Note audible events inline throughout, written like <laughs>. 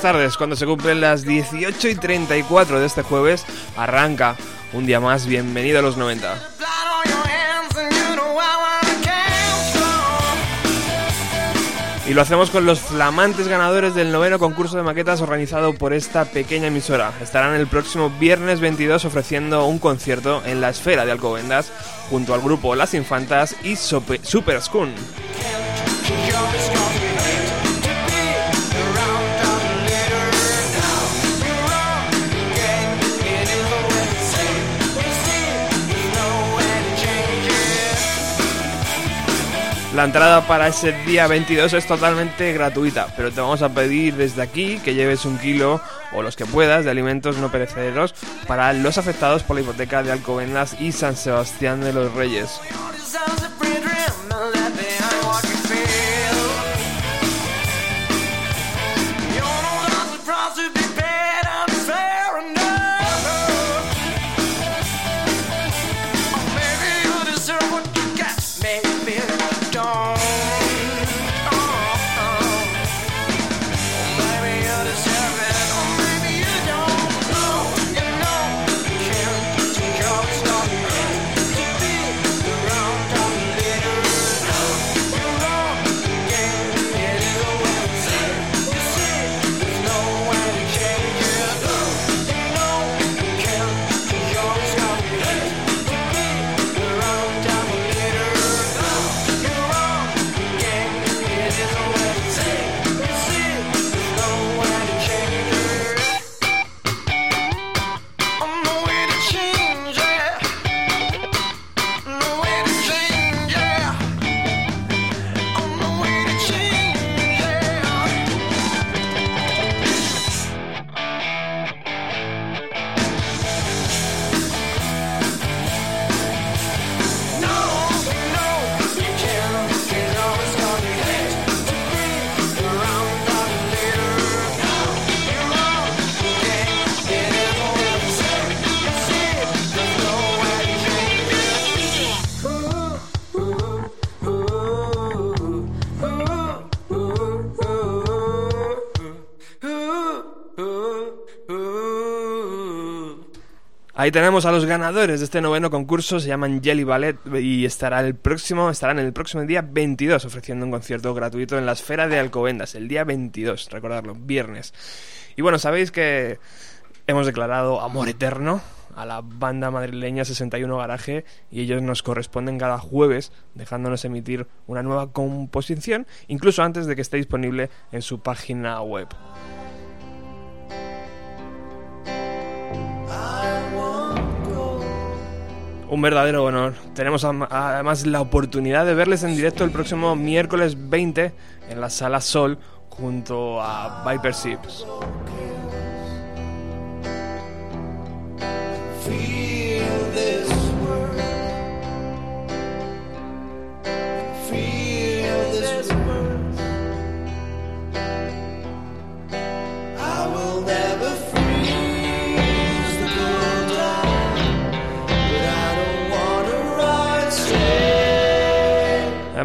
Buenas tardes, cuando se cumplen las 18 y 34 de este jueves, arranca un día más, bienvenido a los 90. blood on your hands and you know I wanna count Y lo hacemos con los flamantes ganadores del noveno concurso de maquetas organizado por esta pequeña emisora. Estarán el próximo viernes 22 ofreciendo un concierto en la esfera de Alcobendas junto al grupo Las Infantas y Super Schoon. La entrada para ese día 22 es totalmente gratuita, pero te vamos a pedir desde aquí que lleves un kilo o los que puedas de alimentos no perecederos para los afectados por la hipoteca de Alcobendas y San Sebastián de los Reyes. Ahí tenemos a los ganadores de este noveno concurso, se llaman Jelly Ballet y estará el próximo, estarán el próximo día 22 ofreciendo un concierto gratuito en la esfera de Alcobendas, el día 22, recordarlo, viernes. Y bueno, sabéis que hemos declarado amor eterno a la banda madrileña 61 Garaje y ellos nos corresponden cada jueves dejándonos emitir una nueva composición, incluso antes de que esté disponible en su página web. Un verdadero honor. Tenemos además la oportunidad de verles en directo el próximo miércoles 20 en la Sala Sol junto a Viper Sips.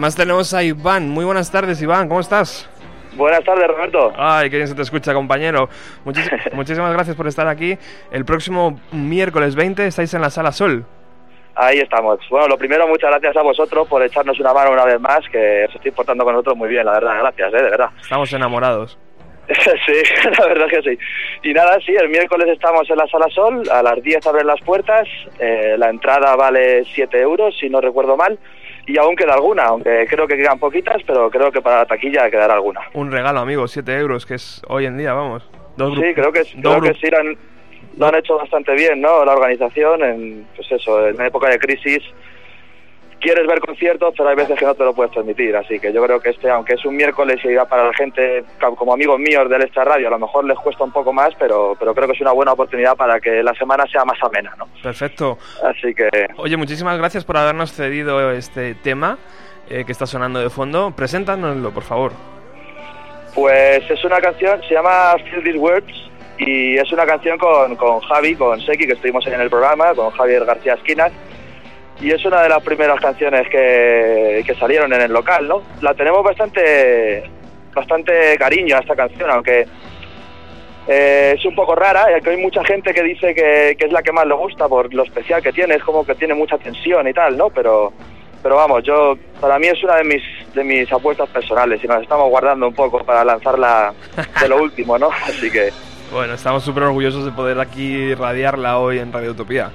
Además tenemos a Iván. Muy buenas tardes, Iván. ¿Cómo estás? Buenas tardes, Roberto. Ay, qué bien se te escucha, compañero. Muchis- <laughs> muchísimas gracias por estar aquí. El próximo miércoles 20 estáis en la Sala Sol. Ahí estamos. Bueno, lo primero, muchas gracias a vosotros por echarnos una mano una vez más, que os estoy portando con nosotros muy bien, la verdad. Gracias, ¿eh? de verdad. Estamos enamorados. <laughs> sí, <laughs> la verdad que sí. Y nada, sí, el miércoles estamos en la Sala Sol, a las 10 abren las puertas, eh, la entrada vale 7 euros, si no recuerdo mal, y aún queda alguna, aunque creo que quedan poquitas, pero creo que para la taquilla quedará alguna. Un regalo, amigo, 7 euros, que es hoy en día, vamos. Dos Sí, creo que, dos creo que sí lo han, lo han hecho bastante bien, ¿no? La organización, en, pues eso, en época de crisis, quieres ver conciertos, pero hay veces que no te lo puedes permitir. Así que yo creo que este, aunque es un miércoles y va para la gente, como amigos míos del Extra Radio, a lo mejor les cuesta un poco más, pero, pero creo que es una buena oportunidad para que la semana sea más amena, ¿no? Perfecto. Así que, Oye, muchísimas gracias por habernos cedido este tema eh, que está sonando de fondo. Preséntanoslo, por favor. pues es una canción, se llama Feel These Words, y es una canción con, con Javi, con Seki, que estuvimos en el programa, con Javier García Esquinas, y es una de las primeras canciones que, que salieron en el local, ¿no? La tenemos bastante bastante cariño a esta canción, aunque eh, es un poco rara, ya que hay mucha gente que dice que, que es la que más le gusta por lo especial que tiene, es como que tiene mucha tensión y tal, ¿no? Pero pero vamos, yo para mí es una de mis de mis apuestas personales y nos estamos guardando un poco para lanzarla de lo último, ¿no? <laughs> Así que Bueno, estamos súper orgullosos de poder aquí radiarla hoy en Radio Utopía.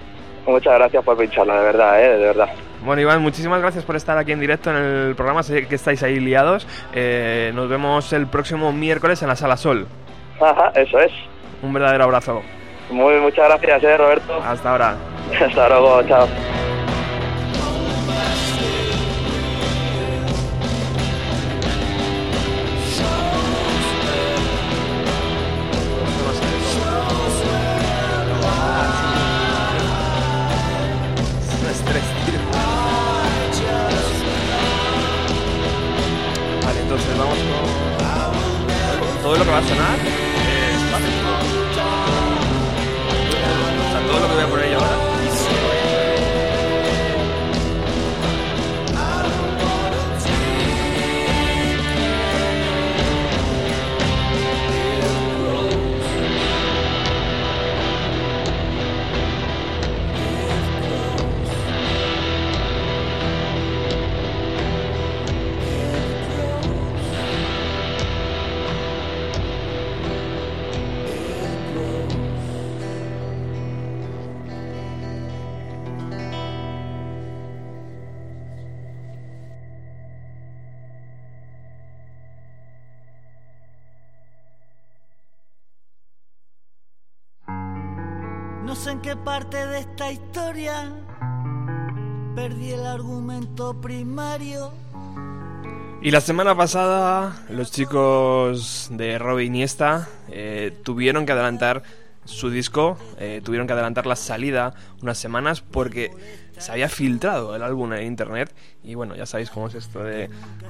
Muchas gracias por pincharla, de verdad, ¿eh? De verdad. Bueno, Iván, muchísimas gracias por estar aquí en directo en el programa. Sé que estáis ahí liados. Eh, nos vemos el próximo miércoles en la Sala Sol. Ajá, eso es. Un verdadero abrazo. Muy, muchas gracias, ¿eh, Roberto? Hasta ahora. <laughs> Hasta luego, chao. Qué parte de esta historia perdí el argumento primario. Y la semana pasada los chicos de Robe Iniesta eh, tuvieron que adelantar su disco, eh, tuvieron que adelantar la salida unas semanas porque se había filtrado el álbum en internet y bueno, ya sabéis cómo es esto de,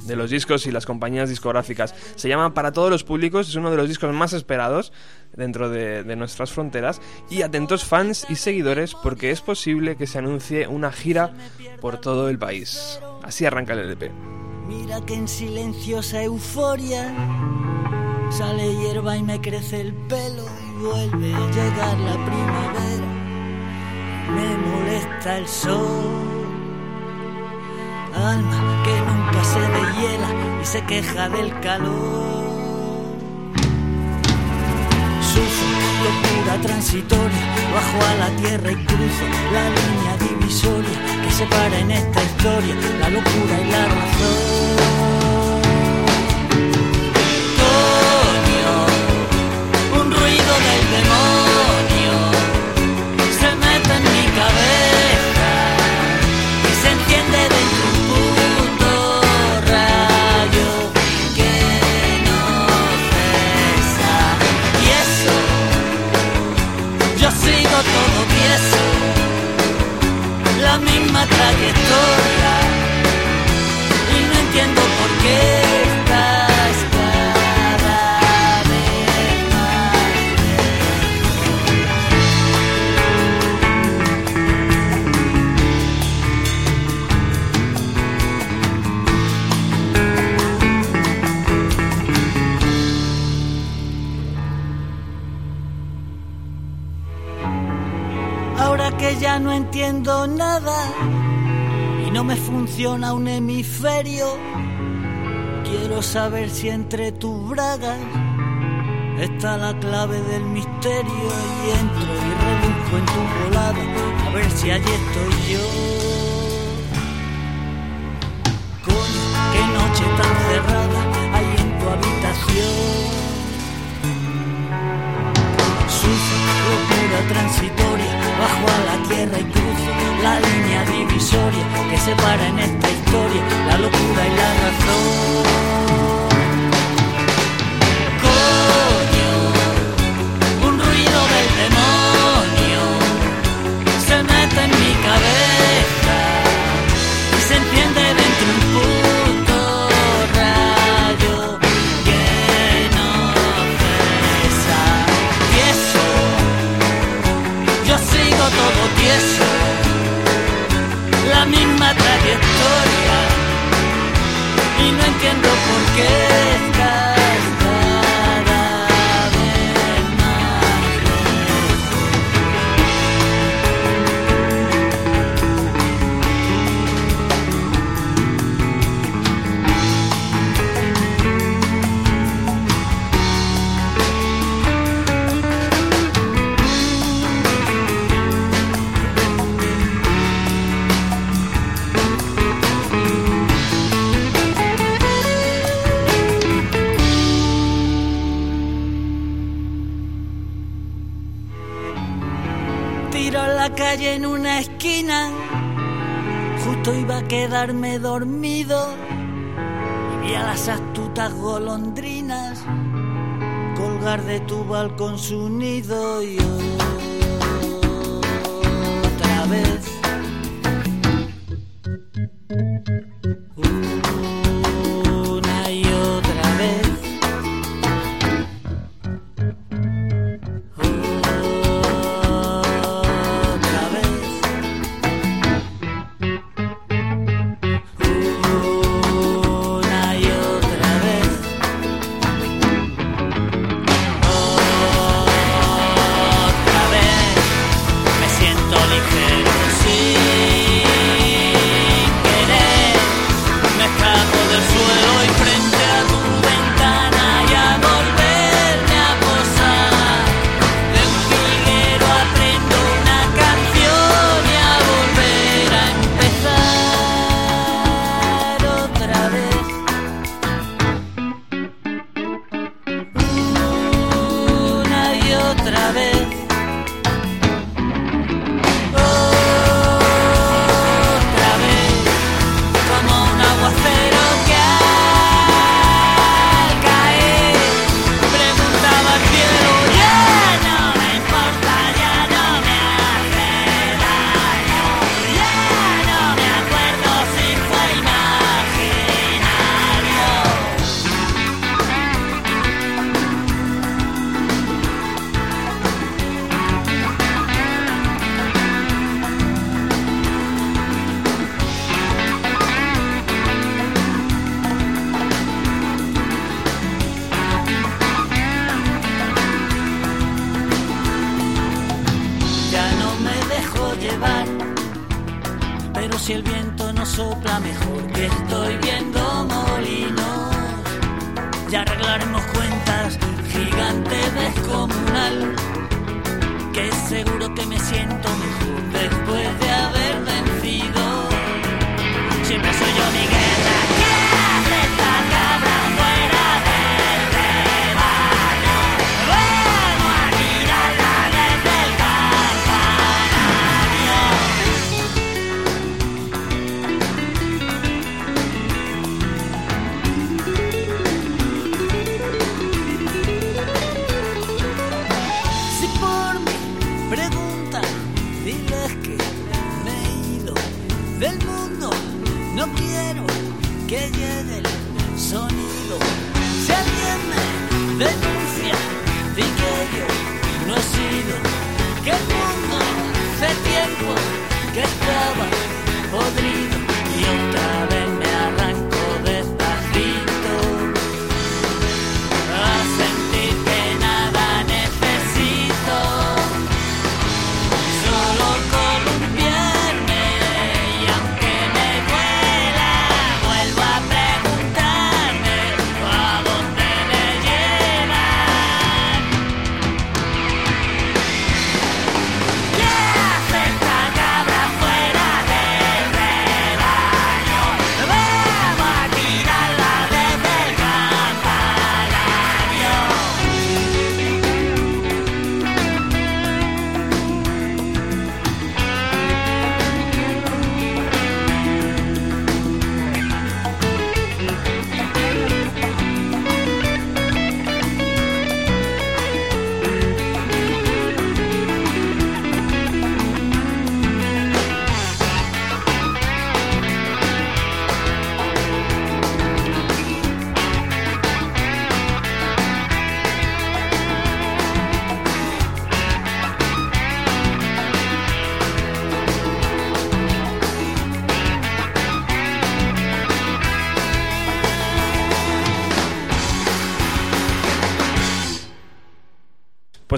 los discos y las compañías discográficas. Se llama Para todos los públicos, es uno de los discos más esperados dentro de, nuestras fronteras y atentos fans y seguidores porque es posible que se anuncie una gira por todo el país. Así arranca el LP. Mira que en silenciosa euforia sale hierba y me crece el pelo vuelve a llegar la primavera. Me molesta el sol, alma que nunca se deshiela y se queja del calor. Sufro locura transitoria, bajo a la tierra y cruzo la línea divisoria que separa en esta historia la locura y la razón. que ya no entiendo nada y no me funciona un hemisferio. Quiero saber si entre tus bragas está la clave del misterio y entro y rebusco en tu volada a ver si allí estoy yo. Coño, qué noche tan cerrada hay en tu habitación. Sucia locura transitoria bajo a la tierra y cruzo la línea divisoria que separa en esta historia la locura y la razón. entiendo por qué. esquina, justo iba a quedarme dormido. Y a las astutas golondrinas colgar de tu balcón su nido y otra vez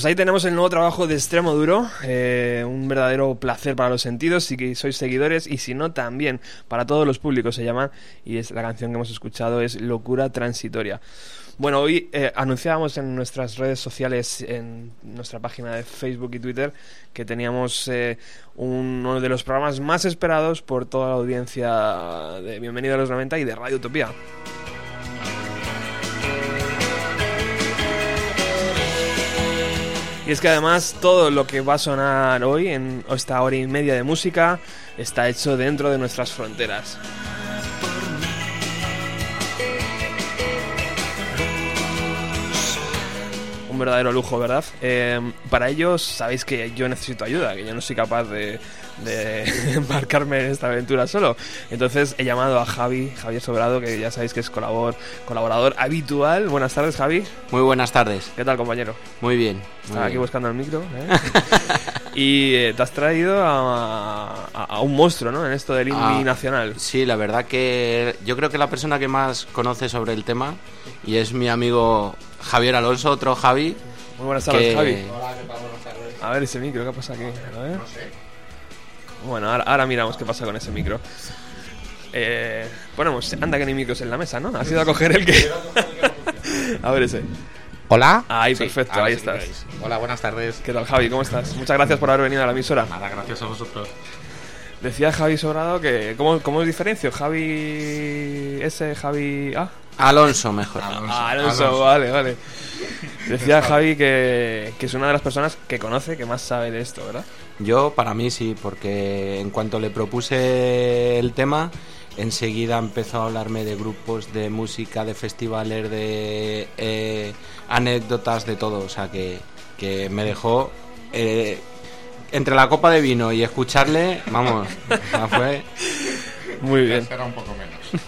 Pues ahí tenemos el nuevo trabajo de Extremo Duro, eh, un verdadero placer para los sentidos, si que sois seguidores y si no también, para todos los públicos se llama, y es la canción que hemos escuchado es Locura Transitoria. Bueno, hoy eh, anunciábamos en nuestras redes sociales, en nuestra página de Facebook y Twitter, que teníamos eh, uno de los programas más esperados por toda la audiencia de Bienvenido a los 90 y de Radio Utopía. Y es que además todo lo que va a sonar hoy en esta hora y media de música está hecho dentro de nuestras fronteras. Un verdadero lujo, ¿verdad? Eh, para ellos sabéis que yo necesito ayuda, que yo no soy capaz de, de <laughs> embarcarme en esta aventura solo. Entonces he llamado a Javi, Javier Sobrado, que ya sabéis que es colabor, colaborador habitual. Buenas tardes, Javi. Muy buenas tardes. ¿Qué tal, compañero? Muy bien. muy Estaba aquí buscando el micro. ¿eh? <laughs> y eh, te has traído a, a- a un monstruo, ¿no? En esto del indie Ah, nacional. Sí, la verdad que yo creo que la persona que más conoce sobre el tema y es mi amigo Javier Alonso, otro Javi. Muy buenas tardes, que- Javi. A ver ese micro, ¿qué pasa aquí? A ver. Bueno, ahora, ahora miramos qué pasa con ese micro. Eh, ponemos, anda que no hay micros en la mesa, ¿no? Has ido a coger el que... <laughs> a ver ese. Hola. Ahí, Sí, perfecto, ahí sí estás. Hola, buenas tardes. ¿Qué tal, Javi? ¿Cómo estás? Muchas gracias por haber venido a la emisora. Nada, gracias a vosotros. Decía Javi Sobrado que... ¿Cómo, cómo diferencio? ¿Javi S, Javi A? Alonso, mejor. Ah, Alonso, vale, vale. Decía Javi que, que es una de las personas que conoce, que más sabe de esto, ¿verdad? Yo, para mí sí, porque en cuanto le propuse el tema, enseguida empezó a hablarme de grupos, de música, de festivales, de eh, anécdotas, de todo. O sea, que, que me dejó eh, entre la copa de vino y escucharle, vamos, <laughs> ya fue. Muy bien. Será un poco menos.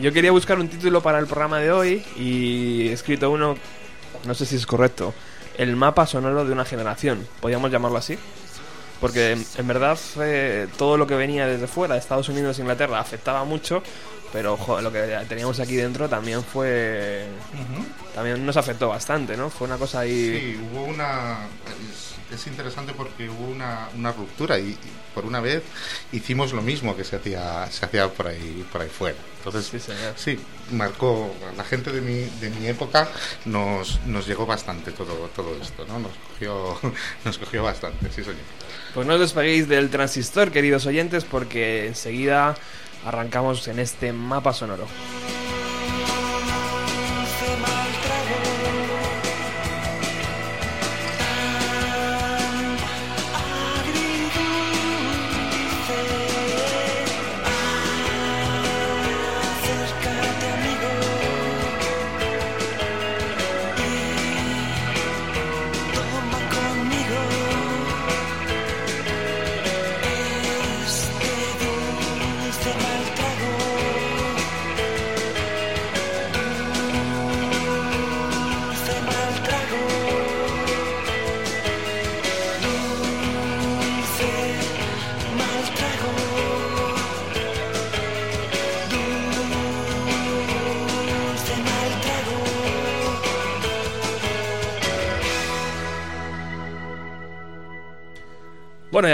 Yo quería buscar un título para el programa de hoy y he escrito uno, no sé si es correcto, el mapa sonoro de una generación, podríamos llamarlo así. Porque en, en verdad eh, todo lo que venía desde fuera, de Estados Unidos e Inglaterra, afectaba mucho, pero joder, lo que teníamos aquí dentro también fue... También nos afectó bastante, ¿no? Fue una cosa ahí... Sí, hubo una. Es, es interesante porque hubo una, una ruptura y, y por una vez hicimos lo mismo que se hacía se hacía por ahí por ahí fuera. Entonces, Sí, señor. sí, marcó la gente de mi, de mi época nos, nos llegó bastante todo todo esto, ¿no? Nos cogió <laughs> nos cogió bastante, sí señor. Pues no os despeguéis del transistor, queridos oyentes, porque enseguida arrancamos en este mapa sonoro.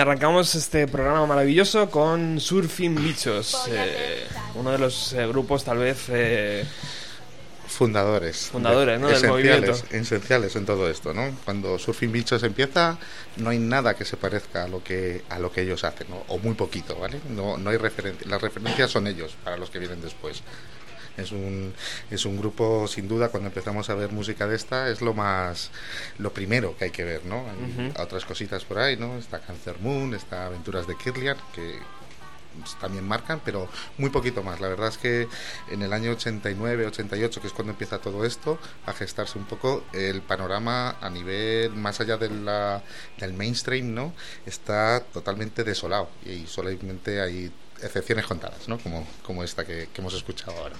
Arrancamos este programa maravilloso con Surfing Bichos, eh, uno de los eh, grupos tal vez... eh, Fundadores. Fundadores, ¿no? del Esenciales, movimiento. esenciales en todo esto, ¿no? Cuando Surfing Bichos empieza, no hay nada que se parezca a lo que a lo que ellos hacen, ¿no? O muy poquito, ¿vale? No, no hay referencia. Las referencias son ellos para los que vienen después. Es un, es un grupo, sin duda, cuando empezamos a ver música de esta, es lo más, lo primero que hay que ver, ¿no? Hay otras cositas por ahí, ¿no? Está Cancer Moon, está Aventuras de Kirlian, que también marcan, pero muy poquito más. La verdad es que en el año 89, 88, que es cuando empieza todo esto, a gestarse un poco, el panorama a nivel más allá de la, del mainstream, ¿no? Está totalmente desolado y solamente hay excepciones contadas, ¿no? Como, como esta que, que hemos escuchado ahora.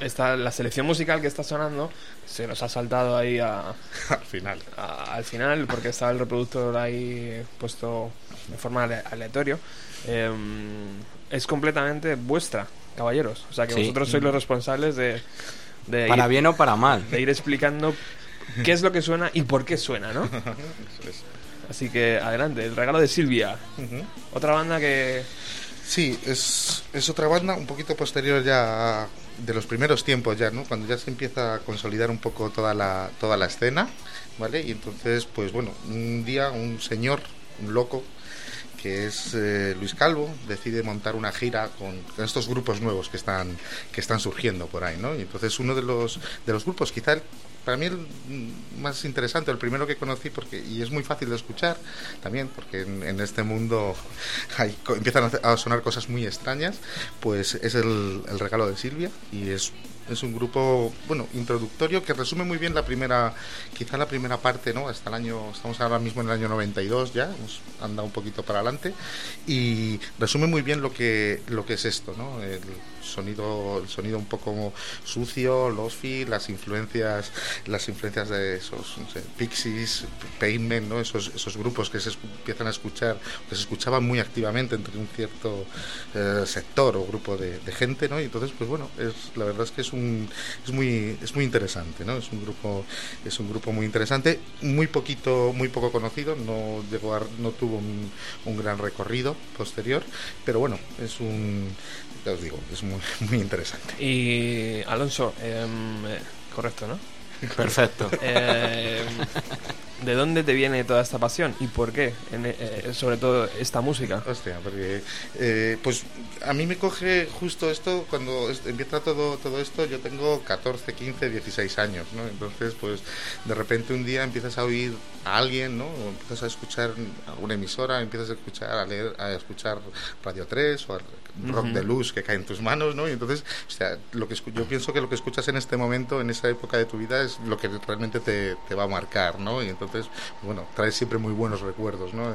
Esta, la selección musical que está sonando se nos ha saltado ahí a, <laughs> Al final. a- al final porque estaba el reproductor ahí puesto de forma ale- aleatorio. Eh, es completamente vuestra, caballeros. O sea que Sí. vosotros sois los responsables de, de Para ir, bien o para mal. de ir explicando qué es lo que suena y por qué suena, ¿no? <laughs> Eso es. Así que adelante, el regalo de Silvia. Ujú. Otra banda que... Sí, es, es otra banda un poquito posterior ya a- de los primeros tiempos ya, ¿no? Cuando ya se empieza a consolidar un poco toda la, toda la escena, ¿vale? Y entonces, pues bueno, un día un señor, un loco, que es eh, Luis Calvo, decide montar una gira con, estos grupos nuevos que están, que están surgiendo por ahí, ¿no? Y entonces uno de los, de los grupos, quizá para mí el mm, más interesante, el primero que conocí, porque y es muy fácil de escuchar también, porque en, este mundo <laughs> hay, empiezan a sonar cosas muy extrañas, pues es el, el regalo de Silvia y es es un grupo bueno introductorio que resume muy bien la primera quizá la primera parte no hasta el año estamos ahora mismo en el año 92 ya hemos andado un poquito para adelante y resume muy bien lo que lo que es esto no el sonido el sonido un poco sucio lofi las influencias las influencias de esos no sé, Pixies Pavement no esos esos grupos que se empiezan a escuchar que se escuchaban muy activamente entre un cierto eh, sector o grupo de, gente no y entonces pues bueno es la verdad es que es un es muy es muy interesante no es un grupo es un grupo muy interesante muy poquito muy poco conocido no llegó a- no tuvo un gran recorrido posterior pero bueno es un ya os digo es muy <laughs> muy interesante Y Alonso, em, eh, correcto, ¿no? Perfecto. Eh, ¿De dónde te viene toda esta pasión y por qué? En, eh, sobre todo esta música. Hostia, porque eh, pues a mí me coge justo esto cuando empieza todo todo esto. Yo tengo 14, 15, 16 años, ¿no? Entonces, pues de repente un día empiezas a oír a alguien, ¿no? O empiezas a escuchar alguna emisora, empiezas a escuchar, a leer, a escuchar Radio 3 o a rock de luz que cae en tus manos, ¿no? Y entonces, o sea, lo que yo pienso que lo que escuchas en este momento, en esa época de tu vida, es lo que realmente te, te va a marcar, ¿no? Y entonces, bueno, trae siempre muy buenos recuerdos, ¿no?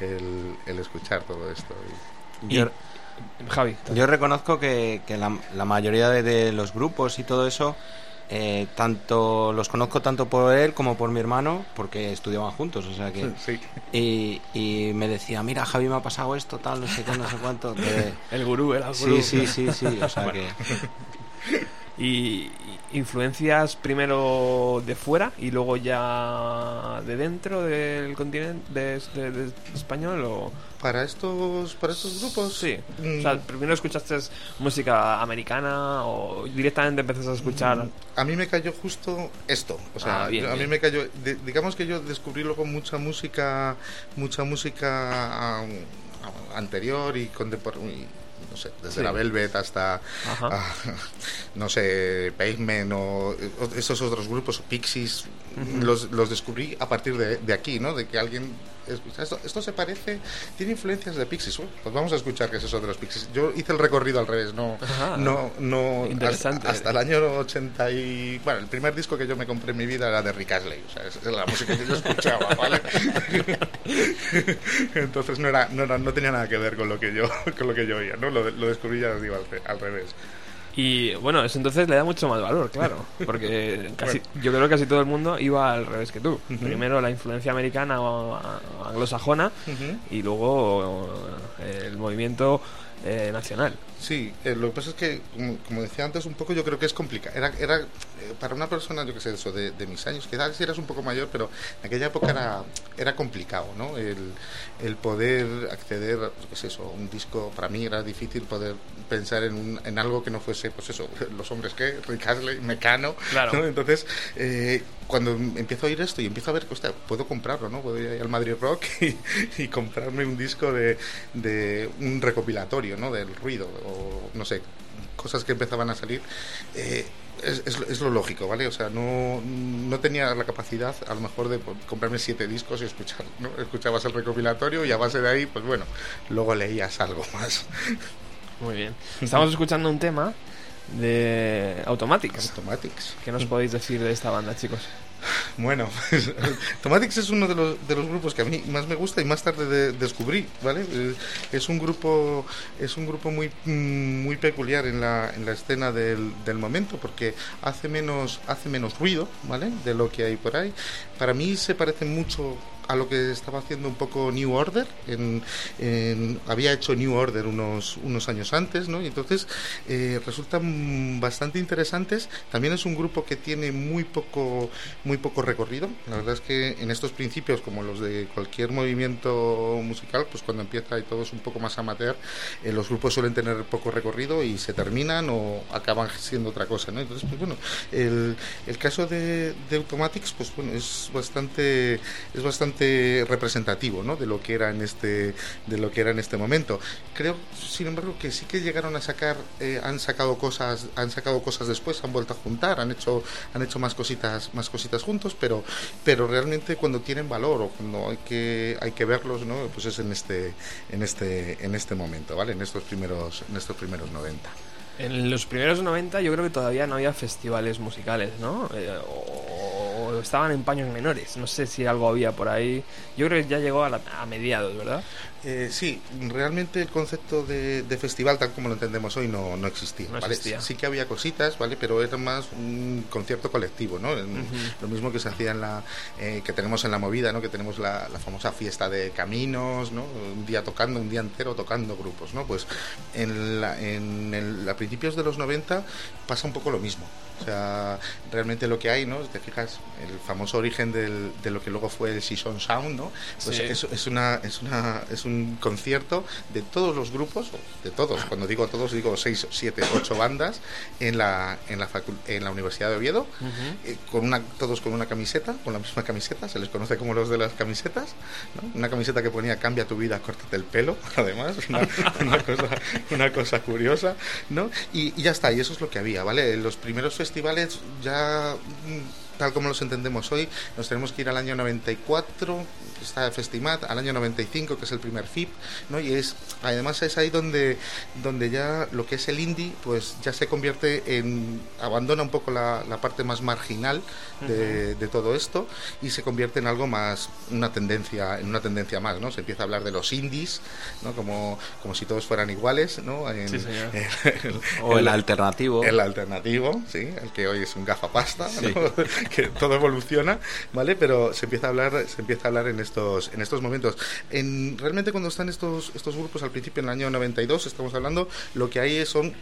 El, el- escuchar todo esto. Y- Yo, Javi. yo reconozco que, que la, la mayoría de, de los grupos y todo eso, eh, tanto los conozco tanto por él como por mi hermano, porque estudiaban juntos, o sea que... <laughs> Sí. Y, y me decía, mira, Javi me ha pasado esto, tal, no sé qué, no sé cuánto. que- <laughs> El gurú, el gurú. Sí, sí, sí, sí, o sea que... <laughs> Y, influencias primero de fuera y luego ya de dentro del continente de, de- de español o Para estos, para estos grupos, sí mm, o sea primero escuchaste música americana o directamente empezaste a escuchar a mí me cayó justo esto. O sea, Ah, bien, yo- a mí bien. me cayó. de- digamos que yo descubrí luego mucha música, mucha música um, anterior y sé, desde Sí. la Velvet hasta, ah, no sé, Pavement o, esos otros grupos, Pixies, los, los descubrí a partir de, de aquí, ¿no? De que alguien escucha esto, esto se parece, tiene influencias de Pixies. Pues vamos a escuchar qué es eso de los Pixies. Yo hice el recorrido al revés, no, Ajá. no, no, Interesante. hasta, hasta el año 80 y... Bueno, el primer disco que yo me compré en mi vida era de Rick Astley, o sea, es, la música que yo escuchaba, <laughs> ¿vale? <laughs> Entonces no, era, no, era- no tenía nada que ver con lo que yo, con lo que yo oía, ¿no? Lo, lo descubrí ya, digo, al, al revés. Y bueno eso entonces le da mucho más valor claro porque casi yo creo que casi todo el mundo iba al revés que tú. Primero la influencia americana o anglosajona y luego eh, el movimiento eh, nacional. Sí, eh, lo que pasa es que, como, como decía antes, un poco yo creo que es complicado. Era, era eh, para una persona, yo que sé, eso, de, de mis años, quizás si eras un poco mayor, pero en aquella época era, era complicado, ¿no? El, el poder acceder, yo qué sé, eso, a un disco, para mí era difícil poder pensar en, un, en algo que no fuese, pues eso, los hombres que, Rick Astley, Mecano, Claro. ¿no? Entonces, eh, cuando empiezo a oír esto y empiezo a ver, hostia, puedo comprarlo, ¿no? Puedo ir al Madrid Rock <laughs> y, y comprarme un disco de, de un recopilatorio, ¿no? Del ruido o no sé, cosas que empezaban a salir. eh, es, es, es lo lógico, ¿vale? O sea, no, no tenía la capacidad a lo mejor de pues, comprarme siete discos y escuchar, ¿no? Escuchabas el recopilatorio y a base de ahí, pues bueno, luego leías algo <laughs> más. Muy bien estamos escuchando un tema de Automatics Automatics. ¿Qué nos podéis decir de esta banda, chicos? Bueno, pues, <laughs> Automatics es uno de los, de los grupos que a mí más me gusta y más tarde de- descubrí, ¿vale? Eh, Es un grupo, es un grupo muy, mm, muy peculiar en la, en la escena del, del momento porque hace menos, hace menos ruido, ¿vale? De lo que hay por ahí. Para mí se parece mucho a lo que estaba haciendo un poco New Order. En, en- había hecho New Order unos, unos años antes, ¿no? Y entonces eh, resultan bastante interesantes. También es un grupo que tiene muy poco, muy poco recorrido. La verdad es que en estos principios, como los de cualquier movimiento musical, pues cuando empieza y todo es un poco más amateur, eh, los grupos suelen tener poco recorrido y se terminan o acaban siendo otra cosa, ¿no? Entonces, pues bueno, el, el caso de, de Automatics, pues bueno, es bastante, es bastante representativo, ¿no? De lo que era en este, de lo que era en este momento. Creo, sin embargo, que sí que llegaron a sacar, eh, han sacado cosas, han sacado cosas después, han vuelto a juntar, han hecho, han hecho más cositas, más cositas juntos, pero, pero realmente cuando tienen valor o cuando hay que, hay que verlos, ¿no? Pues es en este, en este, en este momento, ¿vale? En estos primeros, en estos primeros 90. En los primeros 90 yo creo que todavía no había festivales musicales, ¿no? Eh, estaban en paños menores. No sé si algo había por ahí. Yo creo que ya llegó a, la- a mediados, ¿verdad? Eh, sí, realmente el concepto de, de festival, tal como lo entendemos hoy, no, no existía. No ¿vale? existía. Sí que había cositas, ¿vale? Pero era más un concierto colectivo, ¿no? Lo mismo que se hacía en la. eh, que tenemos en la movida, ¿no? Que tenemos la, la famosa fiesta de caminos, ¿no? Un día tocando, un día entero tocando grupos, ¿no? Pues en, la- en el- a principios de los 90 pasa un poco lo mismo. O sea, realmente lo que hay, ¿no? Si te fijas, el famoso origen del- de lo que luego fue el Season Sound, ¿no? Pues Sí. es, es una, es una, es un concierto de todos los grupos, de todos, cuando digo todos digo seis, siete, ocho bandas en la, en la, en la Universidad de Oviedo, eh, con una, todos con una camiseta, con la misma camiseta, se les conoce como los de las camisetas, ¿no? Una camiseta que ponía cambia tu vida, córtate el pelo, <laughs> además, una, una cosa, una cosa curiosa, ¿no? Y, y ya está, y eso es lo que había, ¿vale? Los primeros festivales ya mm, tal como los entendemos hoy, nos tenemos que ir al año 94, está Festimat, al año 95, que es el primer FIP, ¿no? Y es, además es ahí donde, donde ya lo que es el indie, pues ya se convierte en, abandona un poco la, la parte más marginal de, de todo esto y se convierte en algo más, una tendencia, en una tendencia más, ¿no? Se empieza a hablar de los indies, ¿no? Como, como si todos fueran iguales, ¿no? En- Sí, señor. en- O el alternativo. el alternativo, sí, el que hoy es un gafapasta, Sí. ¿no? <laughs> que todo evoluciona, ¿vale? Pero se empieza a hablar, se empieza a hablar en estos, en estos momentos. En, realmente cuando están estos, estos grupos al principio, en el año 92, estamos hablando, lo que hay son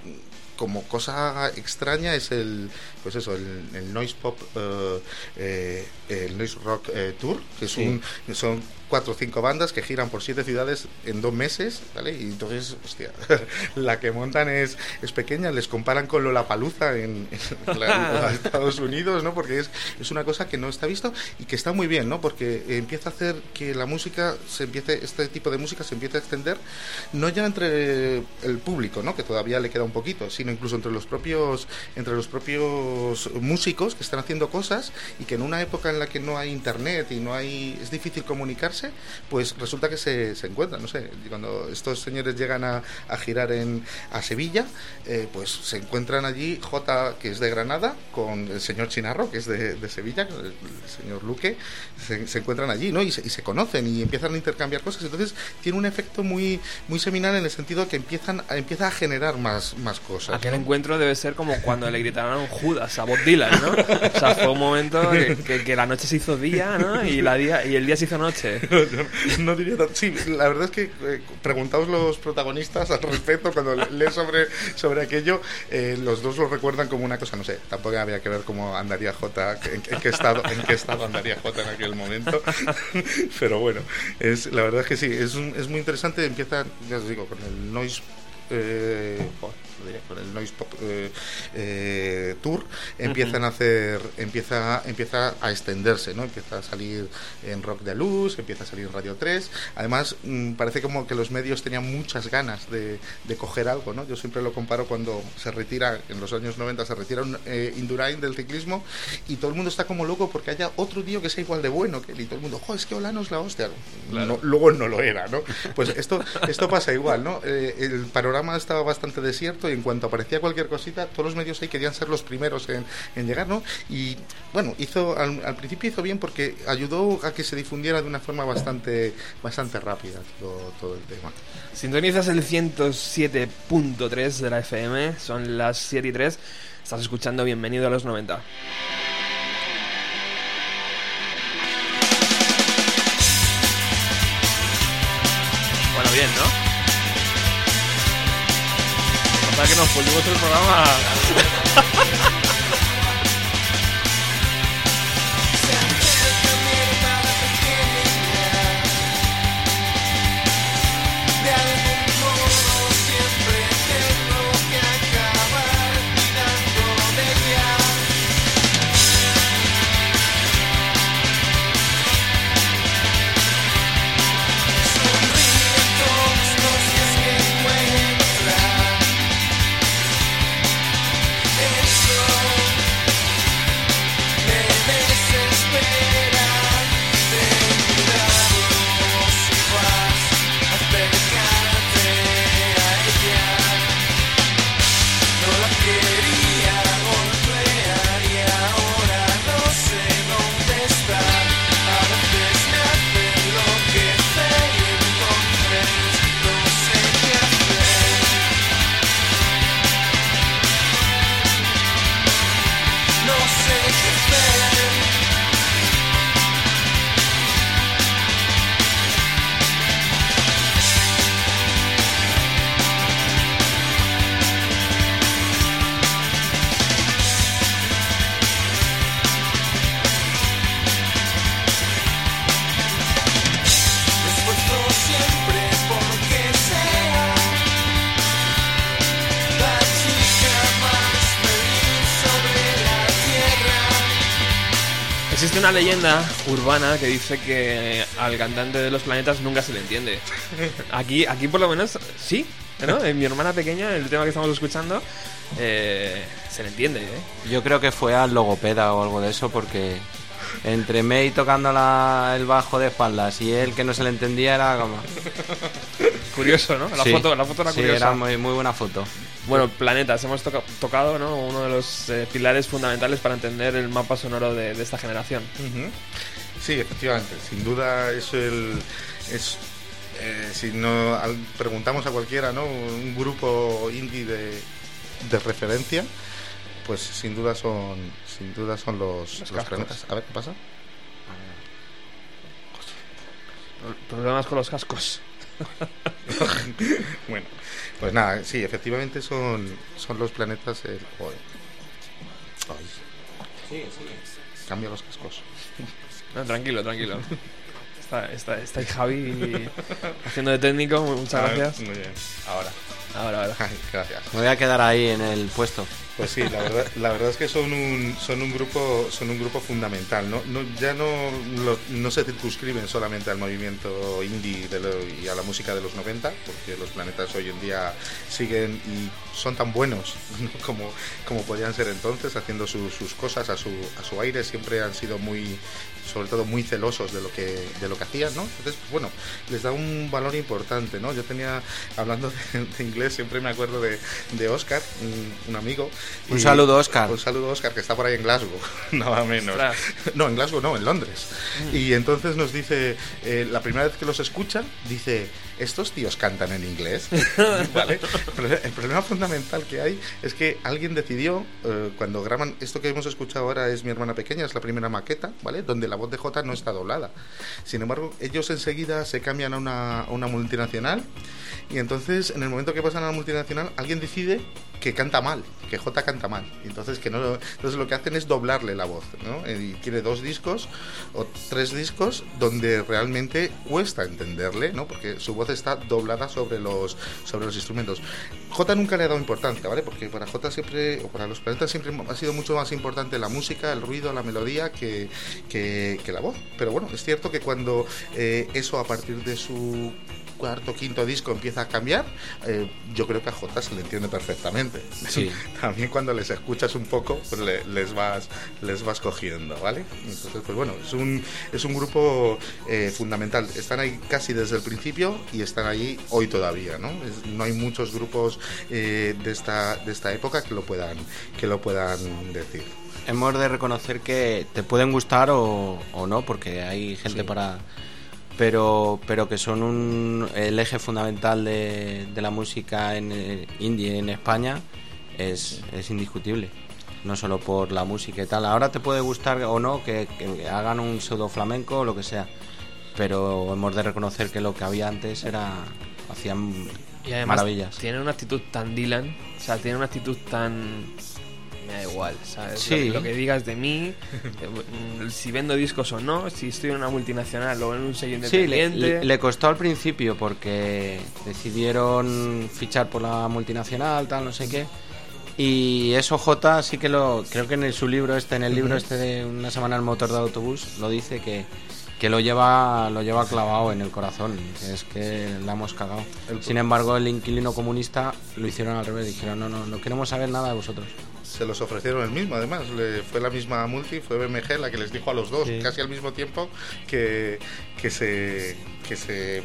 como cosa extraña es el pues eso el, el noise pop eh, eh, el noise rock eh, tour que es Sí. un son cuatro o cinco bandas que giran por siete ciudades en dos meses ¿vale? y entonces hostia <laughs> la que montan es, es pequeña les comparan con Lollapalooza en, en, la- <laughs> en Estados Unidos ¿no? porque es, es una cosa que no está visto y que está muy bien ¿no? porque empieza a hacer que la música se empiece este tipo de música se empiece a extender no ya entre el público ¿no? que todavía le queda un poquito sino incluso entre los propios entre los propios músicos que están haciendo cosas y que en una época en la que no hay internet y no hay es difícil comunicarse pues resulta que se, se encuentran no sé cuando estos señores llegan a, a girar en a Sevilla eh, pues se encuentran allí J que es de Granada con el señor Chinarro que es de, de Sevilla el, el señor Luque se, se encuentran allí no y se, y se conocen y empiezan a intercambiar cosas. Entonces tiene un efecto muy muy seminal en el sentido que empiezan empieza a generar más más cosas Aquel encuentro debe ser como cuando le gritaron Judas a Bob Dylan, ¿no? O sea, fue un momento que, la noche se hizo día, ¿no? Y, la día, y el día se hizo noche. <laughs> No diría. Sí, la verdad es que eh, preguntaos los protagonistas al respecto cuando le- lees sobre, sobre aquello, eh, los dos lo recuerdan como una cosa, no sé, tampoco había que ver cómo andaría J, en, en qué estado, en qué estado andaría J en aquel momento. <laughs> Pero bueno, es, la verdad es que sí, es, un- es muy interesante. Empieza, ya os digo, con el noise. eh, con el noise pop eh, eh, tour empiezan a hacer empieza empieza a extenderse no empieza a salir en rock de luz empieza a salir en radio 3 además mm, parece como que los medios tenían muchas ganas de, de coger algo no yo siempre lo comparo cuando se retira en los años 90 se retira un eh, Indurain del ciclismo y todo el mundo está como loco porque haya otro tío que sea igual de bueno que él y todo el mundo "Jo, es que Olano es la hostia No, luego no lo era no pues esto esto pasa igual no Eh, el panorama estaba bastante desierto y en cuanto aparecía cualquier cosita, todos los medios ahí querían ser los primeros en, en llegar, ¿no? Y bueno, hizo al, principio hizo bien porque ayudó a que se difundiera de una forma bastante, bastante rápida todo, todo el tema. Sintonizas el 107.3 de la FM, son las 7 y 3. Estás escuchando Bienvenido a los 90. Bueno, bien, ¿no? Sea que nos pusimos el programa. Una leyenda urbana que dice que al cantante de los planetas nunca se le entiende. Aquí, aquí por lo menos sí, ¿no? En mi hermana pequeña, el tema que estamos escuchando, eh, se le entiende, ¿eh? Yo creo que fue al logopeda o algo de eso porque entre May tocando la- el bajo de espaldas y él que no se le entendía era como... Curioso, ¿no? La, Sí. foto, la foto era Sí, curiosa. era muy, muy buena foto. Bueno, planetas, hemos toca- tocado ¿no? uno de los eh, pilares fundamentales para entender el mapa sonoro de, de esta generación. Sí, efectivamente, sin duda es el es eh, si no al- preguntamos a cualquiera, ¿no? Un grupo indie de, de referencia, pues sin duda son sin duda son los, los, cascos. planetas. A ver qué pasa. Problemas con los cascos. <laughs> bueno, pues nada, sí, efectivamente son son los planetas el joder. Ay. Cambia los cascos. No, tranquilo, tranquilo. Está, está, está ahí Javi <laughs> haciendo de técnico, mu- muchas gracias. Muy bien. Ahora. Ahora, ahora. Ay, gracias. Me voy a quedar ahí en el puesto. Pues sí, la verdad, la verdad es que son un, son un grupo son un grupo fundamental. No, no, ya no, lo- no se circunscriben solamente al movimiento indie de lo- y a la música de los 90, porque los planetas hoy en día siguen y son tan buenos ¿no? como, como podían ser entonces, haciendo su- sus cosas a su, a su aire. Siempre han sido muy, sobre todo muy celosos de lo que, de lo que hacían, ¿no? Entonces, pues bueno, les da un valor importante, ¿no? Yo tenía, hablando de, de inglés, siempre me acuerdo de, de Oscar, un amigo. Un y- saludo, Óscar. Un saludo, Oscar, que está por ahí en Glasgow, <laughs> nada menos. Ostras. No, en Glasgow no, en Londres. Y entonces nos dice, eh, la primera vez que los escuchan, dice, ¿estos tíos cantan en inglés? <laughs> ¿Vale? El problema fundamental que hay es que alguien decidió, eh, cuando graban, esto que hemos escuchado ahora es mi hermana pequeña, es la primera maqueta, ¿vale? Donde la voz de J no está doblada. Sin embargo, ellos enseguida se cambian a una, multinacional y entonces en el momento que pasan a la multinacional, alguien decide que canta mal, que J canta mal. Entonces que no entonces lo que hacen es doblarle la voz, ¿no? Y tiene dos discos o tres discos donde realmente cuesta entenderle, ¿no? Porque su voz está doblada sobre los sobre los instrumentos. J nunca le ha dado importancia, ¿vale? Porque para J siempre o para los planetas siempre ha sido mucho más importante la música, el ruido, la melodía que, que, la voz. Pero bueno, es cierto que cuando eh, eso a partir de su cuarto quinto disco empieza a cambiar, eh, yo creo que a J se le entiende perfectamente. Sí. <laughs> También cuando les escuchas un poco, pues le- les vas les vas cogiendo, ¿vale? Entonces, pues bueno, es un es un grupo eh, fundamental. Están ahí casi desde el principio y están ahí hoy todavía, ¿no? Es- no hay muchos grupos eh, de esta de esta época que lo puedan que lo puedan decir. Hemos de reconocer que te pueden gustar o, o no, porque hay gente Sí. para... Pero, pero que son un, el eje fundamental de, de la música en eh, indie en España es, es indiscutible. No solo por la música y tal. Ahora te puede gustar o no que, que hagan un pseudo flamenco o lo que sea. Pero hemos de reconocer que lo que había antes era hacían Y además maravillas. tiene una actitud tan Dylan, o sea, tiene una actitud tan... Me da igual, ¿sabes? Sí. Lo, lo que digas de mí, eh, si vendo discos o no, si estoy en una multinacional o en un sello Sí, le, independiente... le- le costó al principio porque decidieron fichar por la multinacional, tal, no sé qué. Y eso J sí que lo creo que en el- su libro este, en el libro este de una semana al motor de autobús, lo dice que, que lo lleva lo lleva clavado en el corazón, que es que la hemos cagado. Sin embargo, el inquilino comunista lo hicieron al revés, dijeron no, no, no queremos saber nada de vosotros. Se los ofrecieron el mismo, además. Le- fue la misma multi, fue BMG la que les dijo a los dos, Sí. casi al mismo tiempo, que, que se. Que se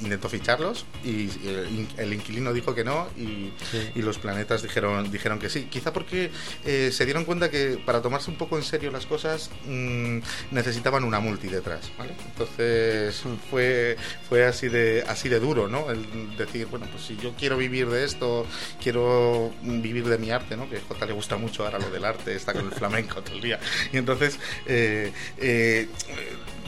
intentó ficharlos y el, in- el inquilino dijo que no y, Sí. y los planetas dijeron dijeron que sí. Quizá porque eh, se dieron cuenta que para tomarse un poco en serio las cosas mm, necesitaban una multi detrás ¿vale? entonces fue fue así de así de duro no el decir bueno pues si yo quiero vivir de esto quiero vivir de mi arte no que a J le gusta mucho ahora lo del arte está con el flamenco todo el día. Y entonces eh, eh,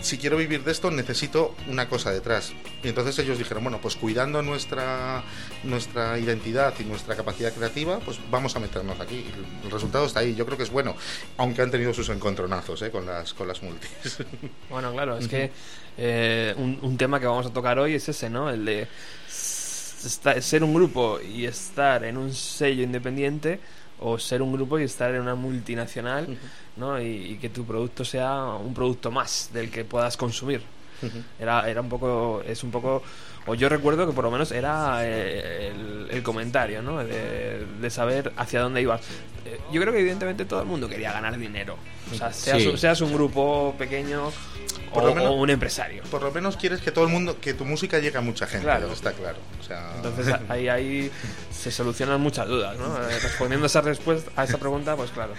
si quiero vivir de esto necesito una cosa detrás. Y entonces ellos dijeron, bueno, pues cuidando nuestra, nuestra identidad y nuestra capacidad creativa, pues vamos a meternos aquí. El, resultado está ahí, yo creo que es bueno, aunque han tenido sus encontronazos ¿eh? con, las, con las multis. <laughs> Bueno, claro, es que eh, un, un tema que vamos a tocar hoy es ese, ¿no? El de ser un grupo y estar en un sello independiente o ser un grupo y estar en una multinacional, ¿no? Y, y que tu producto sea un producto más del que puedas consumir. Era, era un poco, es un poco, o yo recuerdo que por lo menos era eh, el, el comentario, ¿no? De, de saber hacia dónde ibas. Eh, Yo creo que evidentemente todo el mundo quería ganar dinero. O sea, seas, Sí. seas un grupo pequeño Por o, lo menos- o un empresario. Por lo menos quieres que todo el mundo, que tu música llegue a mucha gente, Claro. está claro. O sea, Entonces ahí, ahí se solucionan muchas dudas, ¿no? Eh, Respondiendo a esa respuesta, a esa pregunta, pues claro.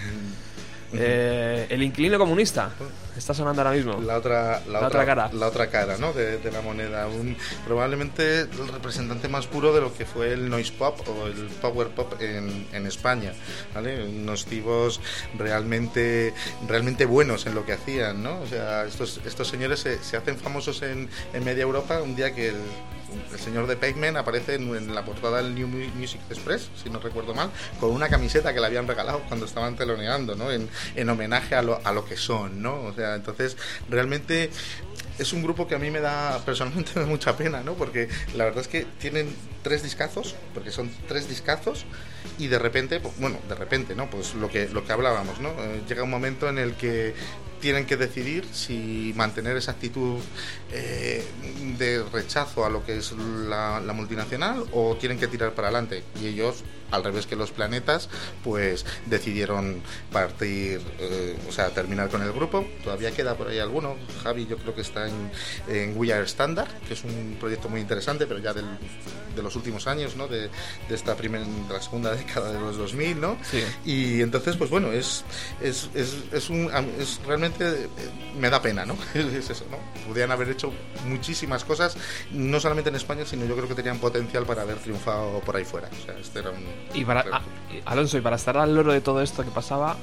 Eh, el inquilino comunista está sonando ahora mismo. la otra, la, La otra cara. la otra cara ¿no? de, de la moneda un, probablemente el representante más puro de lo que fue el noise pop o el power pop en, en España ¿vale? unos tipos realmente realmente buenos en lo que hacían ¿no? o sea estos, estos señores se, se hacen famosos en, en media Europa un día que el el señor de Pavement aparece en, la portada del New Mu- Music Express, si no recuerdo mal, con una camiseta que le habían regalado cuando estaban teloneando, ¿no? En, en homenaje a lo, a lo que son, ¿no? O sea, entonces, realmente es un grupo que a mí me da, personalmente <laughs> mucha pena, ¿no? Porque la verdad es que tienen tres discazos, porque son tres discazos, y de repente, pues, bueno, de repente, ¿no? Pues lo que, lo que hablábamos, ¿no? Eh, llega un momento en el que tienen que decidir si mantener esa actitud eh, de rechazo a lo que es la, la multinacional o tienen que tirar para adelante. Y ellos, al revés que los planetas, pues decidieron partir, eh, o sea, terminar con el grupo. Todavía queda por ahí alguno. Javi yo creo que está en, en We Are Standard, que es un proyecto muy interesante, pero ya del- de los últimos años, ¿no? De, de esta primera, de la segunda década de los 2000, ¿no? Sí. Y entonces, pues bueno, es, es, es, es un, es realmente eh, me da pena, ¿no? <laughs> es eso, ¿no? Podrían haber hecho muchísimas cosas, no solamente en España, sino yo creo que tenían potencial para haber triunfado por ahí fuera. O sea, este era un. Y para, Alonso, y para estar al loro de todo esto que pasaba,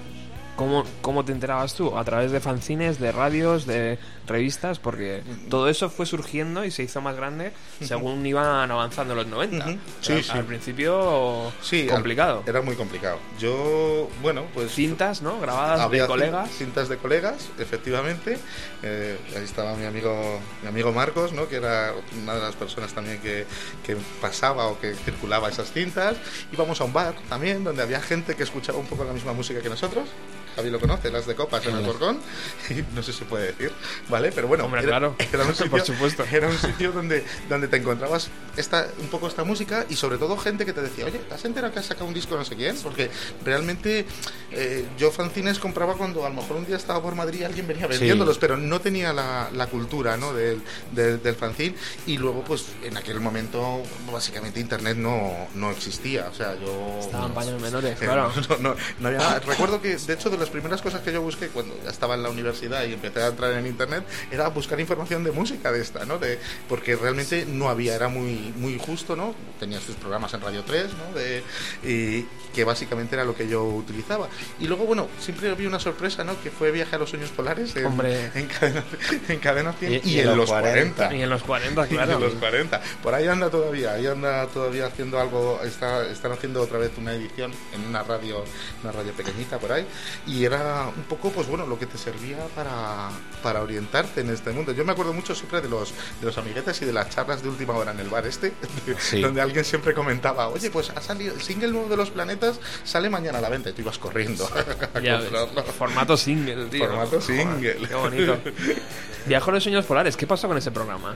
¿cómo, ¿cómo te enterabas tú? ¿A través de fanzines, de radios, de revistas? Porque todo eso fue surgiendo y se hizo más grande según iban avanzando los 90. Ujú. O sea, Sí, sí. Al principio, Sí, complicado. al- era muy complicado. Yo, bueno, pues. Cintas, ¿no? Grabadas Había de colegas. Cintas de colegas, efectivamente. Eh, ahí estaba mi amigo, mi amigo Marcos, ¿no? que era una de las personas también que, que pasaba o que circulaba esas cintas. Íbamos a un bar también, donde había gente que escuchaba un poco la misma música que nosotros. Javi lo conoce, las de copas en el Borgón. <laughs> Y no sé si se puede decir, ¿vale? Pero bueno, Hombre, era, claro. <laughs> era un sitio, Por supuesto. <laughs> Era un sitio donde, donde te encontrabas esta, un poco esta música y sobre todo gente que te decía, oye, ¿te has enterado que has sacado un disco no sé quién? Porque realmente eh, yo fanzines compraba cuando a lo mejor un día estaba por Madrid y alguien venía vendiéndolos, pero no tenía la, la cultura ¿no? del, del, del fanzine y luego pues en aquel momento básicamente internet no, no existía, o sea, yo... Estaban paños menores, Eh, claro. no, no, no había nada. Recuerdo que, de hecho, de las primeras cosas que yo busqué cuando ya estaba en la universidad y empecé a entrar en internet era buscar información de música de esta, ¿no? De, porque realmente no había, era muy, muy justo, ¿no? Tenía sus programas en Radio 3, ¿no? De, y que básicamente era lo que yo utilizaba. Y luego, bueno, siempre vi una sorpresa, ¿no? Que fue Viaje a los Sueños Polares en, Hombre. en, cadena, en Cadena 100 y, Y- y en, en los los 40. Y en los 40, <laughs> Y claro. en los 40. Por ahí anda todavía, ahí anda todavía haciendo algo, está, están haciendo otra vez una edición en una radio, una radio pequeñita por ahí, y era un poco, pues bueno, lo que te servía para, para orientarte en este mundo. Yo me acuerdo mucho siempre de los, de los amiguetes y de las charlas de última hora en el bar este, <laughs> Sí. donde alguien siempre comentaba, oye, pues ha salido el single nuevo de los planetas, sale mañana a la venta, y tú ibas corriendo <laughs> a Ya ves. comprarlo. Formato single, tío. Formato Joder, single. qué bonito. <laughs> Viajo a los sueños polares, ¿qué pasó con ese programa?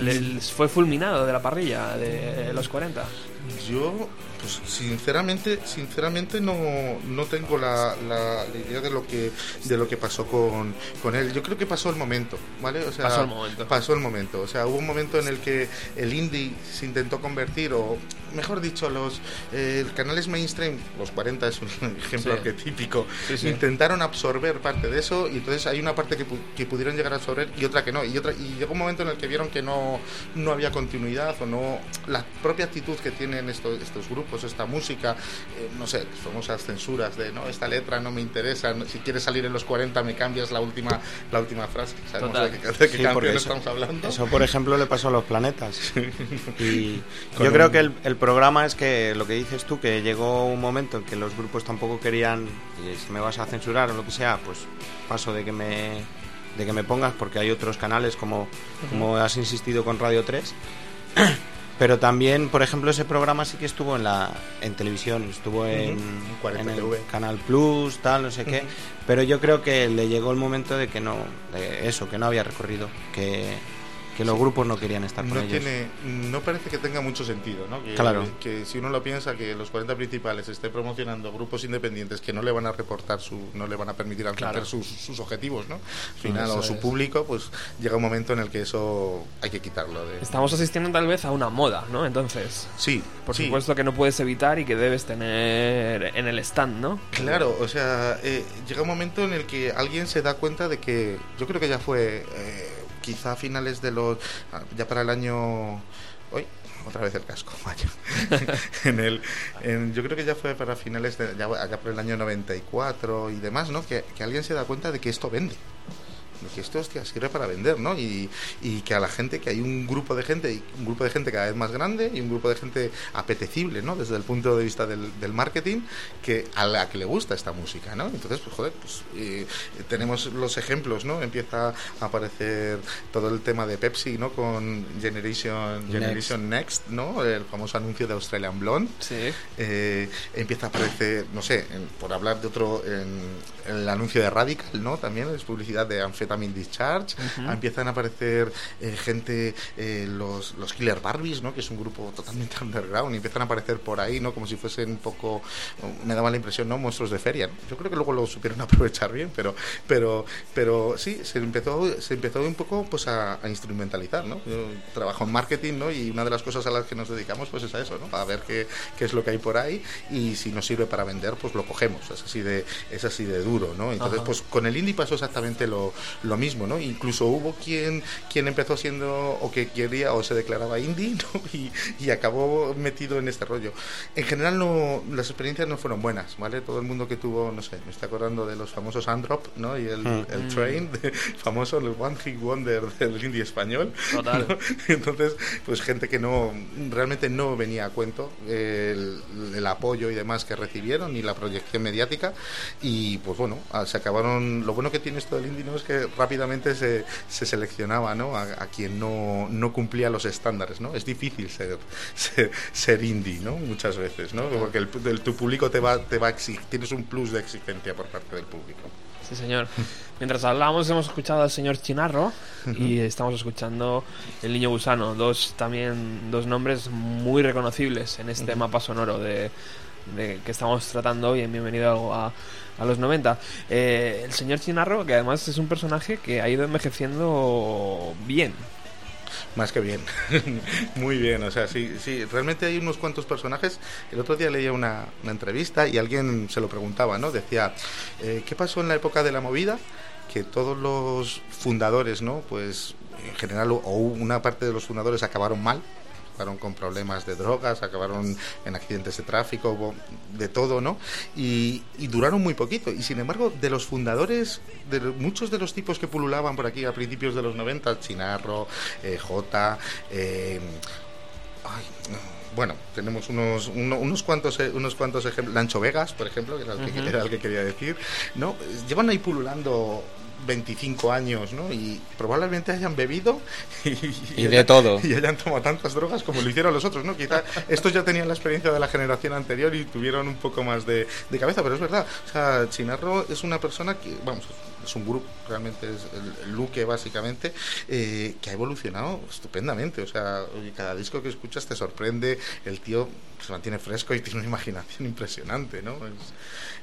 ¿Les fue fulminado de la parrilla de los 40? Yo, pues sinceramente, sinceramente no, no tengo la, la- la idea de lo que de lo que pasó con, con él. Yo creo que pasó el momento, ¿vale? O sea, Pasó el momento. Pasó el momento. O sea, hubo un momento en el que el indie se intentó convertir, o mejor dicho, los eh, canales mainstream, los 40 es un <laughs> ejemplo Sí. arquetípico, Sí, sí. intentaron absorber parte de eso y entonces hay una parte que, pu- que pudieron llegar a absorber y otra que no. Y, otra, y llegó un momento en el que vieron que no, no había continuidad o no. La propia actitud que tienen estos, estos grupos, esta música, eh, no sé, famosas censuras de no, esta letra no me interesa, si quieres salir en los 40 me cambias la última, la última frase. ¿Sabemos Total. de qué, de qué Sí, canción eso- estamos hablando? Eso, por ejemplo, le pasó a los planetas. Y <laughs> yo creo un- que el, el programa es que lo que dices tú, que llegó un momento en que los grupos tampoco querían, y si me vas a censurar o lo que sea, pues paso de que me, de que me pongas, porque hay otros canales como, como has insistido con Radio 3. Pero también, por ejemplo, ese programa sí que estuvo en la en televisión, estuvo en, Ujú, 40 en el. Canal Plus, tal, no sé qué. Pero yo creo que le llegó el momento de que no, de eso, que no había recorrido, que, que los grupos no querían estar con no ellos. tiene no parece que tenga mucho sentido ¿no? que, Claro. que si uno lo piensa que los 40 principales estén promocionando grupos independientes que no le van a reportar su no le van a permitir alcanzar Claro. sus, sus objetivos ¿no? al final Eso o su es. público pues llega un momento en el que eso hay que quitarlo de Estamos asistiendo tal vez a una moda, ¿no? Entonces, sí por sí. supuesto que no puedes evitar y que debes tener en el stand, ¿no? Claro, o sea, eh, llega un momento en el que alguien se da cuenta de que yo creo que ya fue eh, quizá a finales de los ah, ya para el año hoy otra vez el casco, <laughs> en el, en- yo creo que ya fue para finales de ya, allá por el año 94 y demás, ¿no? Que alguien se da cuenta de que esto vende. Que esto hostia, sirve para vender, ¿no? Y, y que a la gente, que hay un grupo de gente, un grupo de gente cada vez más grande y un grupo de gente apetecible, ¿no? Desde el punto de vista del, del marketing, que a la que le gusta esta música, ¿no? Entonces, pues joder, pues eh, tenemos los ejemplos, ¿no? Empieza a aparecer todo el tema de Pepsi, ¿no? Con Generation Generation Next, ¿no? El famoso anuncio de Australian Blonde. Sí. Eh, empieza a aparecer, no sé, en- por hablar de otro, en, en el anuncio de Radical, ¿no? También es publicidad de Amphetamine Discharge. Ujú. Empiezan a aparecer eh, gente, eh, los, los Killer Barbies, ¿no? Que es un grupo totalmente <laughs> underground. Y empiezan a aparecer por ahí, ¿no? Como si fuesen un poco, me daba la impresión, ¿no? Monstruos de feria. ¿no? Yo creo que luego lo supieron <laughs> aprovechar bien, pero, pero, pero sí, se empezó, se empezó un poco pues a, a instrumentalizar, ¿no? Yo trabajo en marketing, ¿no? Y una de las cosas a las que nos dedicamos pues es a eso, ¿no? A ver qué, qué es lo que hay por ahí y si nos sirve para vender, pues lo cogemos. Es así de, es así de duro, ¿no? Entonces, Ajá. pues con el indie pasó exactamente lo, lo mismo, ¿no? Incluso hubo quien, quien empezó siendo o que quería o se declaraba indie, <laughs> ¿no? Y, y acabó metido en este rollo. En general no, las experiencias no fueron buenas, ¿vale? Todo el mundo que tuvo, no sé, me está acordando de los famosos Androp, ¿no? Y el, Mm. el Train, de- famoso, el One Hit Wonder del indie español. Total. ¿no? <laughs> Entonces, pues gente que no, realmente no venía a cuento el, el apoyo y demás que recibieron y la proyección mediática y pues bueno, ah, se acabaron, lo bueno que tiene esto del indie ¿no? es que rápidamente se, se seleccionaba ¿no? a, a quien no, no cumplía los estándares, ¿no? Es difícil ser, ser, ser indie, ¿no? Muchas veces, ¿no? Porque el, el- tu público te va, te va a exigir, tienes un plus de exigencia por parte del público. Sí, señor. Mientras hablábamos hemos escuchado al señor Chinarro y estamos escuchando El Niño Gusano, dos también dos nombres muy reconocibles en este mapa sonoro de, de que estamos tratando hoy en Bienvenido a, a los 90. Eh, el señor Chinarro, que además es un personaje que ha ido envejeciendo bien. Más que bien, <laughs> muy bien, o sea, sí, sí, realmente hay unos cuantos personajes. El otro día leía una, una entrevista y alguien se lo preguntaba, ¿no? Decía, eh, ¿qué pasó en la época de la movida? Que todos los fundadores, ¿no? Pues en general, o una parte de los fundadores acabaron mal, acabaron con problemas de drogas, acabaron en accidentes de tráfico, de todo, ¿no? Y, y duraron muy poquito. Y sin embargo, de los fundadores, de muchos de los tipos que pululaban por aquí a principios de los 90, Chinarro, eh, J, eh, ay, bueno, tenemos unos, uno- unos cuantos eh, unos cuantos ejemplos. Lancho Vegas, por ejemplo, que era el, que, Ujú. era el que quería decir. ¿no? Llevan ahí pululando 25 años, ¿no? Y probablemente hayan bebido y, Y de todo. Y hayan tomado tantas drogas como lo hicieron los otros, ¿no? Quizá estos ya tenían la experiencia de la generación anterior y tuvieron un poco más de, de cabeza, pero es verdad. O sea, Chinarro es una persona que, vamos, es un grupo, realmente es el, el Luque básicamente, eh, que ha evolucionado estupendamente. O sea, cada disco que escuchas te sorprende, el tío se mantiene fresco y tiene una imaginación impresionante, ¿no?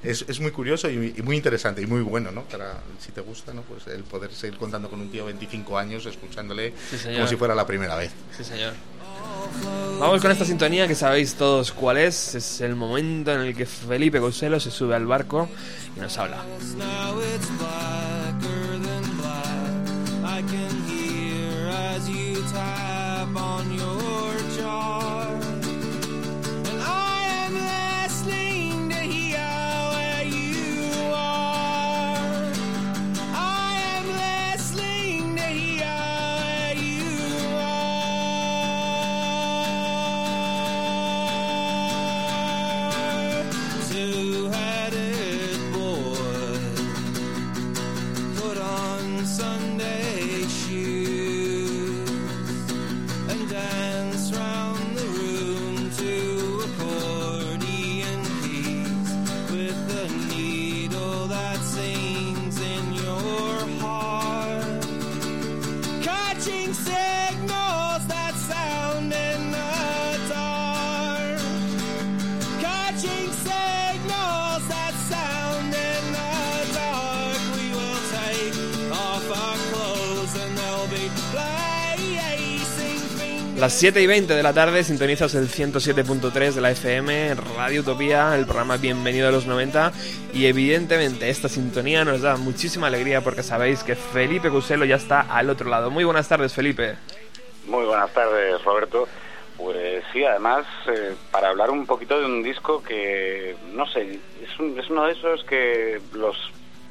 Es, es, es muy curioso y, y muy interesante y muy bueno, ¿no? Para, si te gusta, ¿no? Pues el poder seguir contando con un tío de 25 años, escuchándole Sí, como si fuera la primera vez. Sí, señor. Vamos con esta sintonía que sabéis todos cuál es. Es el momento en el que Felipe Couselo se sube al barco y nos habla. I can hear as you tap on your jar. Las 7 y 20 de la tarde sintonizas el 107.3 de la FM, Radio Utopía, el programa Bienvenido a los 90. Y evidentemente esta sintonía nos da muchísima alegría porque sabéis que Felipe Couselo ya está al otro lado. Muy buenas tardes, Felipe. Muy buenas tardes, Roberto. Pues sí, además, eh, para hablar un poquito de un disco que, no sé, es, un- es uno de esos que los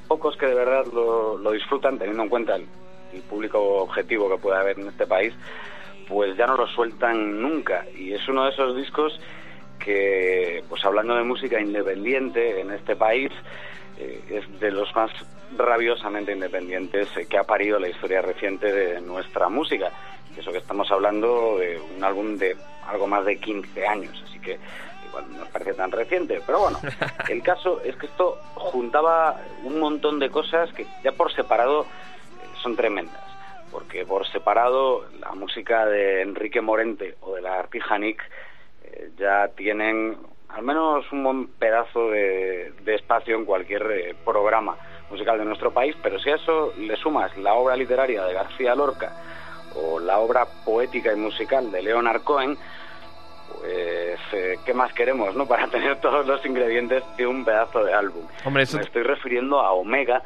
pocos que de verdad lo, lo disfrutan, teniendo en cuenta el, el público objetivo que puede haber en este país, pues ya no lo sueltan nunca. Y es uno de esos discos que, pues hablando de música independiente en este país, eh, es de los más rabiosamente independientes que ha parido la historia reciente de nuestra música. Eso que estamos hablando de un álbum de algo más de 15 años, así que igual no nos parece tan reciente. Pero bueno, <laughs> el caso es que esto juntaba un montón de cosas que ya por separado eh, son tremendas. Porque por separado la música de Enrique Morente o de la Artija Nick eh, ya tienen al menos un buen pedazo de, de espacio en cualquier eh, programa musical de nuestro país, pero si a eso le sumas la obra literaria de García Lorca o la obra poética y musical de Leonard Cohen, pues eh, qué más queremos, ¿no? <laughs> Para tener todos los ingredientes de un pedazo de álbum. Hombre, eso Me estoy refiriendo a Omega,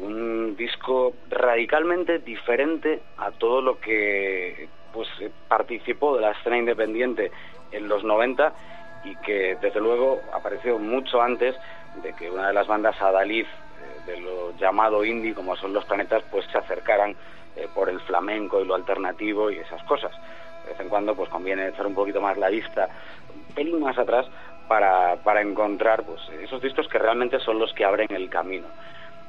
un disco radicalmente diferente a todo lo que pues eh, participó de la escena independiente en los 90 y que desde luego apareció mucho antes de que una de las bandas adalid eh, de lo llamado indie como son los planetas pues se acercaran eh, por el flamenco y lo alternativo y esas cosas. De vez en cuando pues conviene echar un poquito más la vista un pelín más atrás para, para encontrar pues esos discos que realmente son los que abren el camino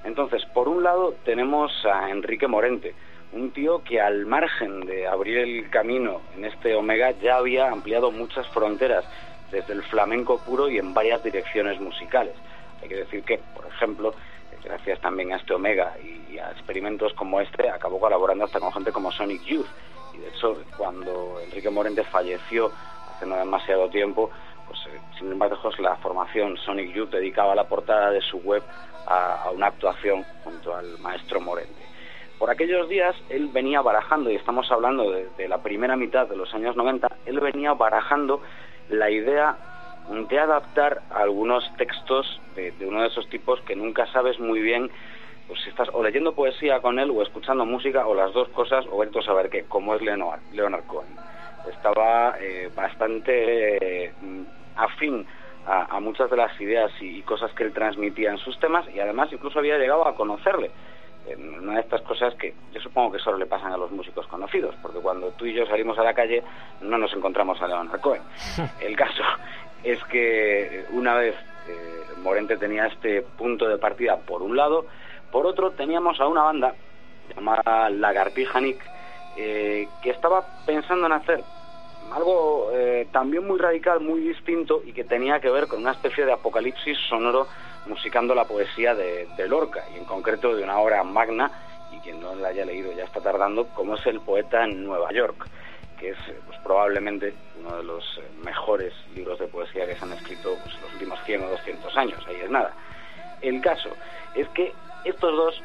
entonces por un lado tenemos a Enrique Morente un tío que al margen de abrir el camino en este Omega ya había ampliado muchas fronteras desde el flamenco puro y en varias direcciones musicales. Hay que decir que, por ejemplo, gracias también a este Omega y, y a experimentos como este, acabó colaborando hasta con gente como Sonic Youth. Y de hecho, cuando Enrique Morente falleció hace no demasiado tiempo, pues eh, sin embargo la formación Sonic Youth dedicaba la portada de su web a, una actuación junto al maestro Morente. por aquellos días él venía barajando, y estamos hablando de, la primera mitad de los años 90, él venía barajando la idea de adaptar algunos textos de, de uno de esos tipos que nunca sabes muy bien pues si estás o leyendo poesía con él o escuchando música o las dos cosas o vete a saber qué, como es Leonard, Leonard Cohen. Estaba eh, bastante eh, afín a, a muchas de las ideas y, y cosas que él transmitía en sus temas y además incluso había llegado a conocerle. En una de estas cosas que yo supongo que solo le pasan a los músicos conocidos, porque cuando tú y yo salimos a la calle no nos encontramos a Leonard Cohen. <laughs> El caso es que una vez eh, Morente tenía este punto de partida por un lado, por otro teníamos a una banda llamada Lagartija Nick eh, que estaba pensando en hacer algo eh, también muy radical, muy distinto y que tenía que ver con una especie de apocalipsis sonoro musicando la poesía de, Lorca y en concreto de una obra magna y quien no la haya leído ya está tardando como es El poeta en Nueva York que es eh, pues, probablemente uno de los eh, mejores libros de poesía que se han escrito pues, los últimos 100 o 200 años, ahí es nada. El caso es que estos dos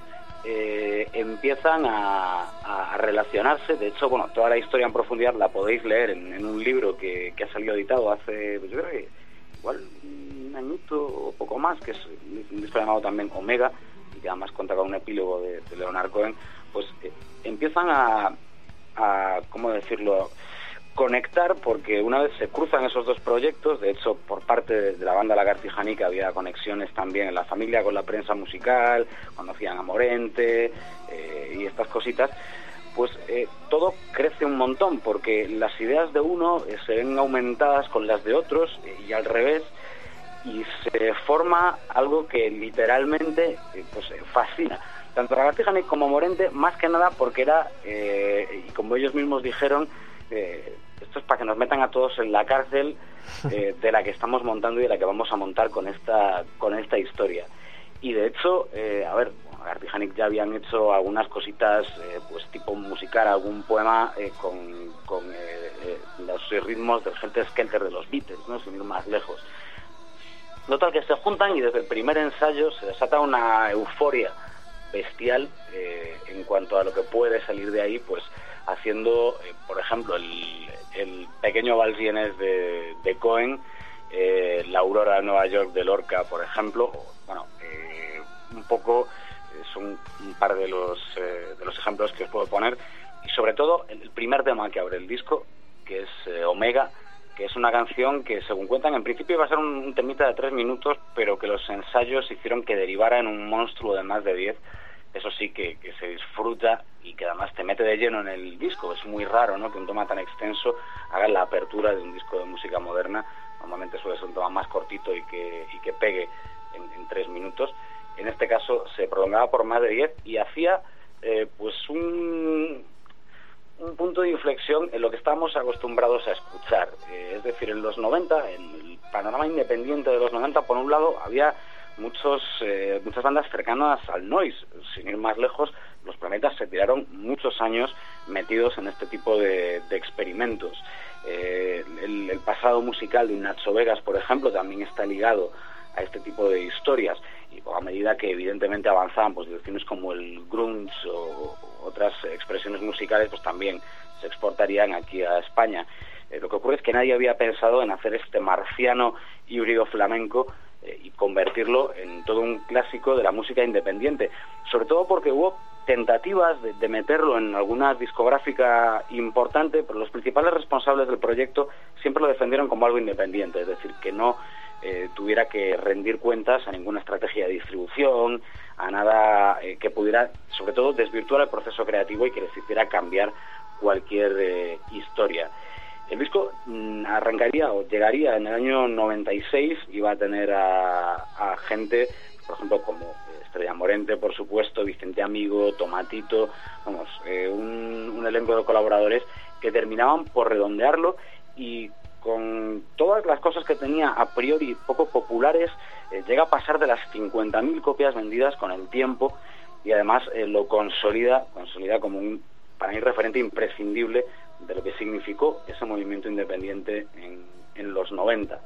eh, empiezan a, relacionarse, de hecho, bueno, toda la historia en profundidad la podéis leer en, un libro que, que ha salido editado hace, pues, yo creo que igual un añito o poco más, que es un disco llamado también Omega, y que además cuenta con un epílogo de, de Leonard Cohen, pues eh, empiezan a, a, ¿cómo decirlo?, conectar porque una vez se cruzan esos dos proyectos, de hecho por parte de, la banda Lagartijanica había conexiones también en la familia con la prensa musical, conocían a Morente eh, y estas cositas, pues eh, todo crece un montón porque las ideas de uno eh, se ven aumentadas con las de otros y al revés y se forma algo que literalmente pues fascina. Tanto a Lagartija como Morente más que nada porque era y como ellos mismos dijeron esto es para que nos metan a todos en la cárcel <laughs> eh, de la que estamos montando y de la que vamos a montar con esta con esta historia. Y de hecho eh, a ver Gartijanic ya habían hecho algunas cositas eh, pues tipo musicar algún poema con, con los ritmos del Helter Skelter de los Beatles no sin ir más lejos. Total que se juntan y desde el primer ensayo se desata una euforia bestial eh, en cuanto a lo que puede salir de ahí, pues haciendo, eh, por ejemplo, el, el pequeño vals vienes de, Cohen, eh, la aurora de Nueva York de Lorca, por ejemplo, bueno, eh, un poco eh, son un par de los, de los ejemplos que os puedo poner y sobre todo el, primer tema que abre el disco, que es Omega, que es una canción que, según cuentan, en principio iba a ser un temita de tres minutos, pero que los ensayos hicieron que derivara en un monstruo de más de diez. Eso sí, que, se disfruta y que además te mete de lleno en el disco. Es muy raro ¿no? que un tema tan extenso haga la apertura de un disco de música moderna. Normalmente suele ser un tema más cortito y que, y que pegue en, en tres minutos. En este caso se prolongaba por más de diez y hacía eh, pues un, un punto de inflexión en lo que estábamos acostumbrados a escuchar. Eh, es decir, en los 90, en el panorama independiente de los 90, por un lado, había muchos eh, muchas bandas cercanas al noise. Sin ir más lejos, los planetas se tiraron muchos años metidos en este tipo de, experimentos. Eh, el, el pasado musical de Nacho Vegas, por ejemplo, también está ligado a este tipo de historias y a medida que evidentemente avanzaban pues direcciones como el grunge o otras expresiones musicales pues también se exportarían aquí a España Eh, lo que ocurre es que nadie había pensado en hacer este marciano híbrido flamenco eh, y convertirlo en todo un clásico de la música independiente sobre todo porque hubo tentativas de, meterlo en alguna discográfica importante pero los principales responsables del proyecto siempre lo defendieron como algo independiente es decir que no eh, tuviera que rendir cuentas a ninguna estrategia de distribución, a nada eh, que pudiera, sobre todo, desvirtuar el proceso creativo y que les hiciera cambiar cualquier historia. El disco mm, arrancaría o llegaría en el año 96, iba a tener a, gente, por ejemplo, como Estrella Morente, por supuesto, Vicente Amigo, Tomatito, vamos, eh, un, un elenco de colaboradores que terminaban por redondearlo y con todas las cosas que tenía a priori poco populares, eh, llega a pasar de las 50.000 copias vendidas con el tiempo y además eh, lo consolida, consolida como un, para mí, referente imprescindible de lo que significó ese movimiento independiente en, en los 90.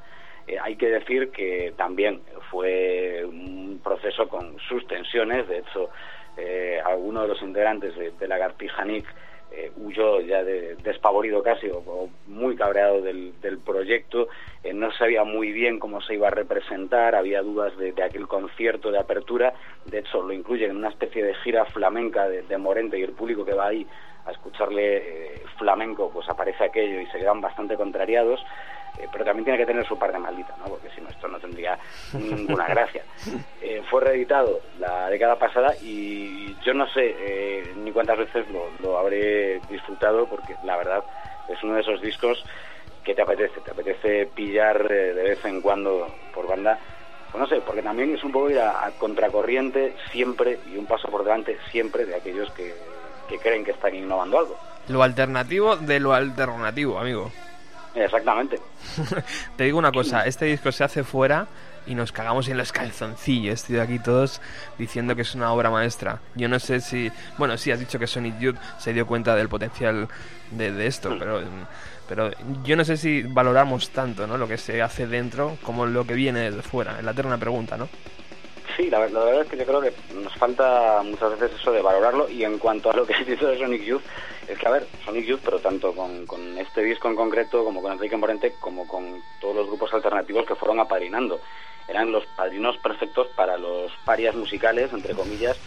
Eh, hay que decir que también fue un proceso con sus tensiones, de hecho, eh, alguno de los integrantes de, de la Gartija Nick eh, huyó ya de- despavorido casi o, muy cabreado del, del proyecto, eh, no sabía muy bien cómo se iba a representar, había dudas de, aquel concierto de apertura, de hecho lo incluyen en una especie de gira flamenca de Morente y el público que va ahí a escucharle eh, flamenco, pues aparece aquello y se quedan bastante contrariados, eh, pero también tiene que tener su parte maldita, ¿no? porque si no esto no tendría ninguna <laughs> gracia. Eh, fue reeditado la década pasada y yo no sé ni cuántas veces lo, lo habré disfrutado porque la verdad es uno de esos discos que te apetece, te apetece pillar de vez en cuando por banda. Pues no sé, porque también es un poco ir a, a contracorriente siempre y un paso por delante siempre de aquellos que, que creen que están innovando algo. Lo alternativo de lo alternativo, amigo. Exactamente. <laughs> Te digo una cosa, este disco se hace fuera y nos cagamos en los calzoncillos, estoy aquí todos diciendo que es una obra maestra. Yo no sé si, bueno, sí has dicho que Sonic Youth se dio cuenta del potencial de, de esto, pero, pero yo no sé si valoramos tanto, ¿no? Lo que se hace dentro como lo que viene de fuera. Es la eterna pregunta, ¿no? Sí, la, la verdad es que yo creo que nos falta muchas veces eso de valorarlo y en cuanto a lo que <laughs> has dicho de Sonic Youth, es que a ver, Sonic Youth, pero tanto con, este disco en concreto como con Enrique Morente, como con todos los grupos alternativos que fueron apadrinando. Eran los padrinos perfectos para los parias musicales, entre comillas,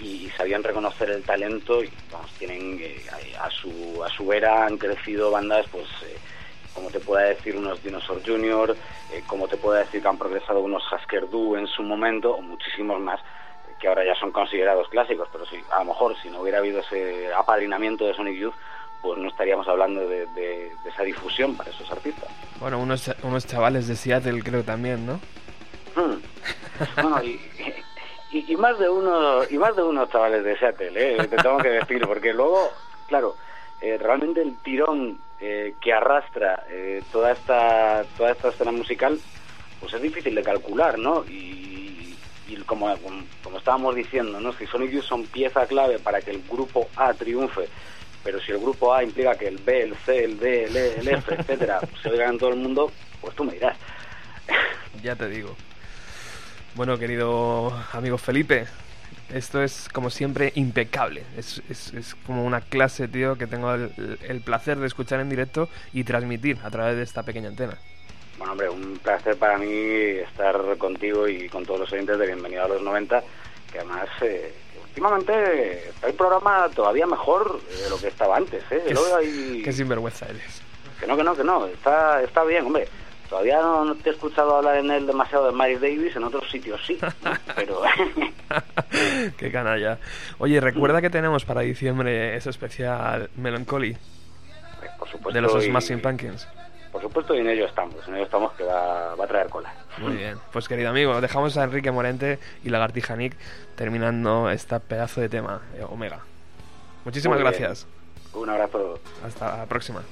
y, sabían reconocer el talento y vamos, tienen eh, a su, a su era han crecido bandas pues eh, como te pueda decir unos Dinosaur Junior, eh, como te pueda decir que han progresado unos Husker Du en su momento, o muchísimos más, que ahora ya son considerados clásicos, pero sí, a lo mejor si no hubiera habido ese apadrinamiento de Sonic Youth, pues no estaríamos hablando de, de- de esa difusión para esos artistas. Bueno, unos, unos chavales de Seattle creo también, ¿no? Hmm. Bueno, y, y, y más de uno y más de unos chavales de Seattle, ¿eh? te tengo que decir, porque luego, claro, eh, realmente el tirón eh, que arrastra eh, toda esta toda esta escena musical, pues es difícil de calcular, ¿no? Y, como, como, estábamos diciendo, ¿no? Si Sonic Youth son pieza clave para que el grupo A triunfe, pero si el grupo A implica que el B, el C, el D, el E, el F, etcétera, <laughs> se oigan en todo el mundo, pues tú me dirás. Ya te digo. Bueno, querido amigo Felipe, esto es como siempre impecable. Es, es- es como una clase, tío, que tengo el, el placer de escuchar en directo y transmitir a través de esta pequeña antena. Bueno, hombre, un placer para mí estar contigo y con todos los oyentes de Bienvenido a los 90, que además eh, últimamente está el programa todavía mejor de lo que estaba antes, ¿eh? Qué, Luego hay- qué sinvergüenza eres. Que no, que no, que no, está, está bien, hombre. Todavía no, no te he escuchado hablar en él demasiado de Miles Davis, en otros sitios sí, ¿no? <laughs> pero... <laughs> qué canalla. Oye, recuerda que tenemos para diciembre ese especial Melancholy por supuesto, de los y- Smashing Pumpkins. Por supuesto, y en ello estamos, en ello estamos que va, va a traer cola. Muy bien, pues querido amigo, dejamos a Enrique Morente y Lagartija Nick terminando esta pedazo de tema, eh, Omega. Muchísimas gracias. Un abrazo. Hasta la próxima.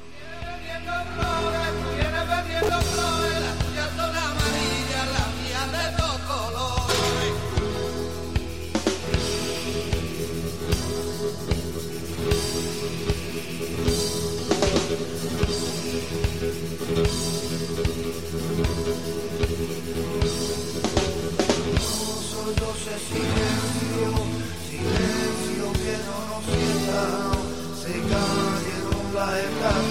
Silencio, silencio que no nos sienta. Se cayeron las estatuas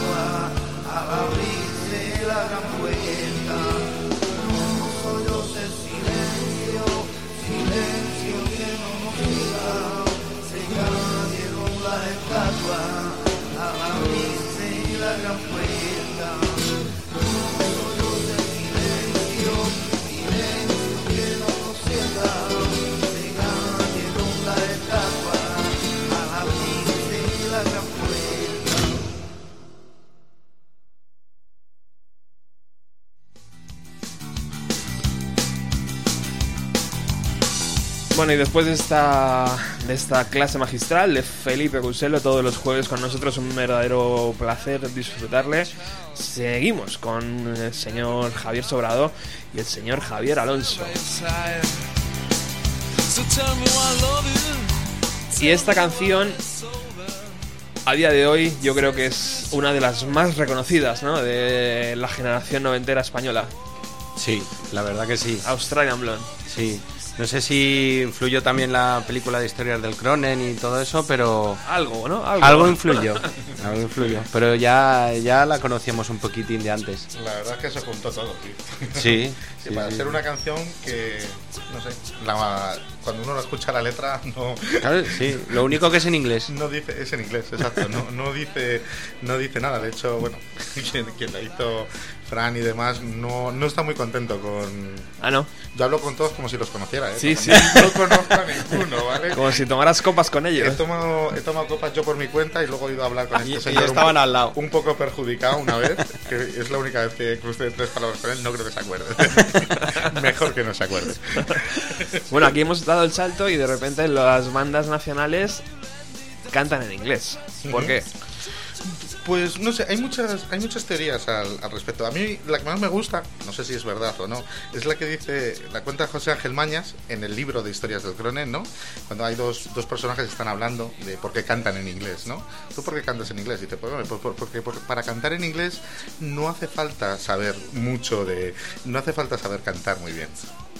Bueno, y después de esta, de esta clase magistral de Felipe Cuselo, todos los jueves con nosotros, un verdadero placer disfrutarle. Seguimos con el señor Javier Sobrado y el señor Javier Alonso. Y esta canción, a día de hoy, yo creo que es una de las más reconocidas ¿no? de la generación noventera española. Sí, la verdad que sí. Australian Blonde. Sí, No sé si influyó también la película de historias del Cronen y todo eso, pero Algo, ¿no? algo influyó. Algo influyó. Pero ya, ya la conocíamos un poquitín de antes. La verdad es que se juntó todo, tío. Sí, <laughs> Sí, sí, para sí. ser una canción que, no sé, la- cuando uno la escucha la letra <laughs> no, Claro, sí, lo único que es en inglés. no dice, es en inglés, exacto, no, no dice no dice nada. De hecho, bueno, <laughs> quien, quien la hizo Fran y demás no, no está muy contento con... Ah, no. Yo hablo con todos como si los conociera, ¿eh? Sí, Como sí. No conozco a ninguno, ¿vale? Como si tomaras copas con He ellos. tomado, he tomado copas yo por mi cuenta y luego he ido a hablar con Y- este y señor estaban un, al lado. un poco perjudicado una vez, que es la única vez que crucé tres palabras con él, no creo que se acuerde. <laughs> Mejor que no se acuerde. Bueno, aquí hemos dado el salto y de repente las bandas nacionales cantan en inglés. ¿Por qué? Pues no sé, hay muchas, hay muchas teorías al, respecto. A mí la que más me gusta, no sé si es verdad o no, es la que dice, la cuenta José Ángel Mañas en el libro de historias del Cronen, ¿no? Cuando hay dos, dos personajes que están hablando de por qué cantan en inglés, ¿no? ¿Tú por qué cantas en inglés? Y dice, pues, por- por- porque por- para cantar en inglés no hace falta saber mucho de... no hace falta saber cantar muy bien.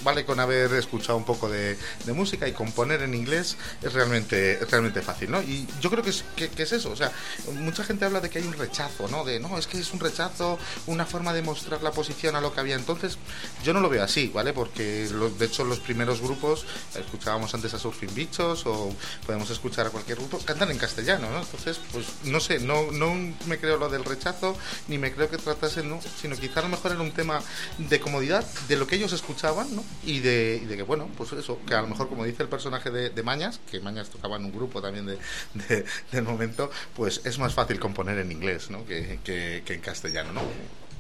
Vale con haber escuchado un poco de, música y componer en inglés es realmente, realmente fácil, ¿no? Y yo creo que es, que, es eso, o sea, mucha gente habla de que hay un rechazo, ¿no? De, no, es que es un rechazo, una forma de mostrar la posición a lo que había entonces. Yo no lo veo así, ¿vale? Porque de hecho los primeros grupos, escuchábamos antes a Surfing Bichos o podemos escuchar a cualquier grupo, cantan en castellano, ¿no? Entonces, pues no sé, no, no me creo lo del rechazo, ni me creo que tratasen, ¿no? Sino quizá a lo mejor era un tema de comodidad, de lo que ellos escuchaban, ¿no? Y de, y de que, bueno, pues eso, que a lo mejor como dice el personaje de, de Mañas, que Mañas tocaba en un grupo también de, de- del momento, pues es más fácil componer en inglés, ¿no? Que, que- que en castellano, ¿no?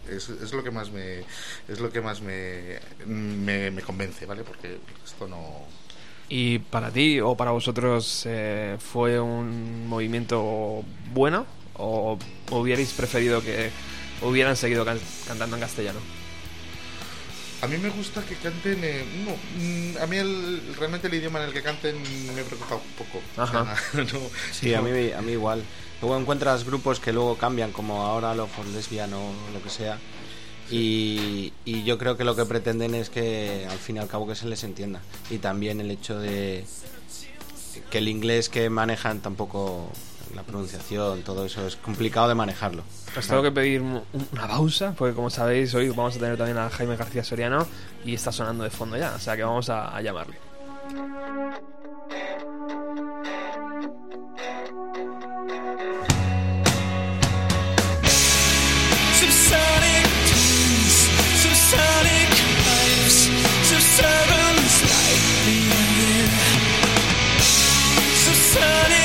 Es, es lo que más me es lo que más me, me, me convence, ¿vale? Porque esto no ¿Y para ti o para vosotros eh, fue un movimiento bueno? ¿O hubierais preferido que hubieran seguido can- cantando en castellano? A mí me gusta que canten. eh, no, mm, a mí el, realmente el idioma en el que canten me preocupa un poco. O sea, Ajá. <laughs> no- Sí, a mí, a mí igual. Luego encuentras grupos que luego cambian, como ahora lo for lesbian o lo que sea. Y, y yo creo que lo que pretenden es que al fin y al cabo que se les entienda. Y también el hecho de que el inglés que manejan tampoco, la pronunciación, todo eso es complicado de manejarlo. Os tengo que pedir un- una pausa, porque como sabéis, hoy vamos a tener también a Jaime García Soriano y está sonando de fondo ya, o sea que vamos a, a llamarle. Subsonic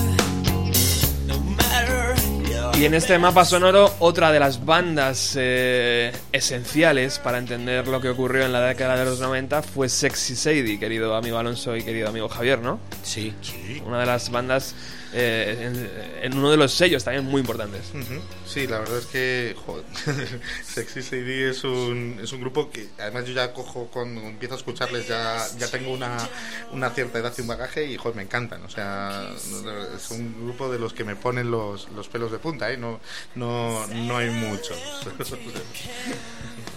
Y en este mapa sonoro, otra de las bandas eh, esenciales para entender lo que ocurrió en la década de los 90 fue Sexy Sadie, querido amigo Alonso y querido amigo Javier, ¿no? Sí. Una de las bandas eh, en, en uno de los sellos también muy importantes. Sí, la verdad es que joder, <laughs> Sexy CD es un, es un grupo que además yo ya cojo cuando empiezo a escucharles ya, ya tengo una, una cierta edad y un bagaje y joder, me encantan. O sea, es un grupo de los que me ponen los, los pelos de punta, ¿eh? No, no, no hay muchos.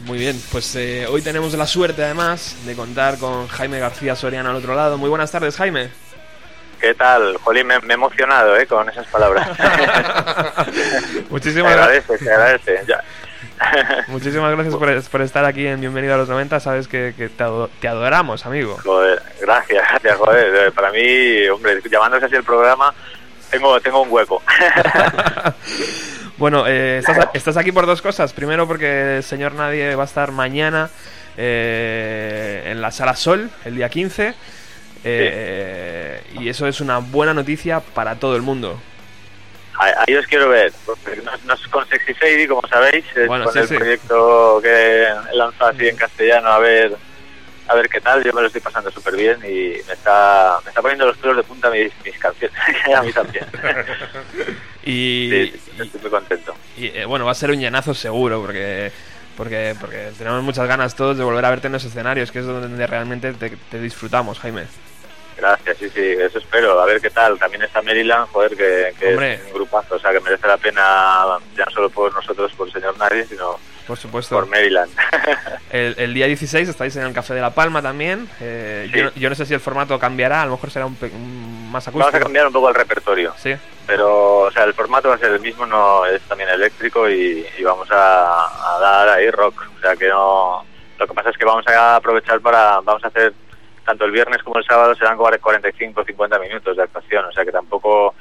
Muy bien, pues eh, hoy tenemos la suerte además de contar con Jaime García Soriano al otro lado. Muy buenas tardes, Jaime. ¿Qué tal? Jolín, me, me he emocionado ¿eh? con esas palabras. <laughs> Muchísimas, gra- agradece, se agradece. Ya. <laughs> muchísimas gracias por, por estar aquí en Bienvenido a los 90. Sabes que, que te, te adoramos, amigo. Joder, gracias, gracias, joder. Para mí, hombre, llamándose así el programa, tengo, tengo un hueco. <laughs> Bueno, eh, estás, estás aquí por dos cosas. Primero porque el señor Nadie va a estar mañana eh, en la Sala Sol, el día 15. Eh, Y eso es una buena noticia para todo el mundo. Ahí os quiero ver. porque No, no es con Sexy Sadie, como sabéis, Bueno, con sí, el sí. proyecto que he lanzado así en castellano, a ver a ver qué tal. Yo me lo estoy pasando súper bien y me está, me está poniendo los pelos de punta mis, mis canciones. <laughs> a mí también. <laughs> Y, Sí, sí, estoy muy contento. y, eh, bueno, va a ser un llenazo seguro, porque, porque, porque tenemos muchas ganas todos de volver a verte en los escenarios, que es donde realmente te, te disfrutamos, Jaime. Gracias, sí, sí, eso espero. A ver qué tal. También está Maryland, joder, que, que Hombre. es un grupazo. O sea, que merece la pena ya no solo por nosotros, por el señor Nadie, sino Por supuesto. por Maryland. <laughs> El, el día 16 estáis en el Café de la Palma también. Eh, Sí. yo, no- yo no sé si el formato cambiará, a lo mejor será un, un más acústico. Vamos a cambiar un poco el repertorio. Sí, Pero, o sea, el formato va a ser el mismo, no es también eléctrico y, y vamos a, a dar ahí rock. O sea, que no. Lo que pasa es que vamos a aprovechar para. Vamos a hacer tanto el viernes como el sábado serán 45 o 50 minutos de actuación. O sea, que tampoco.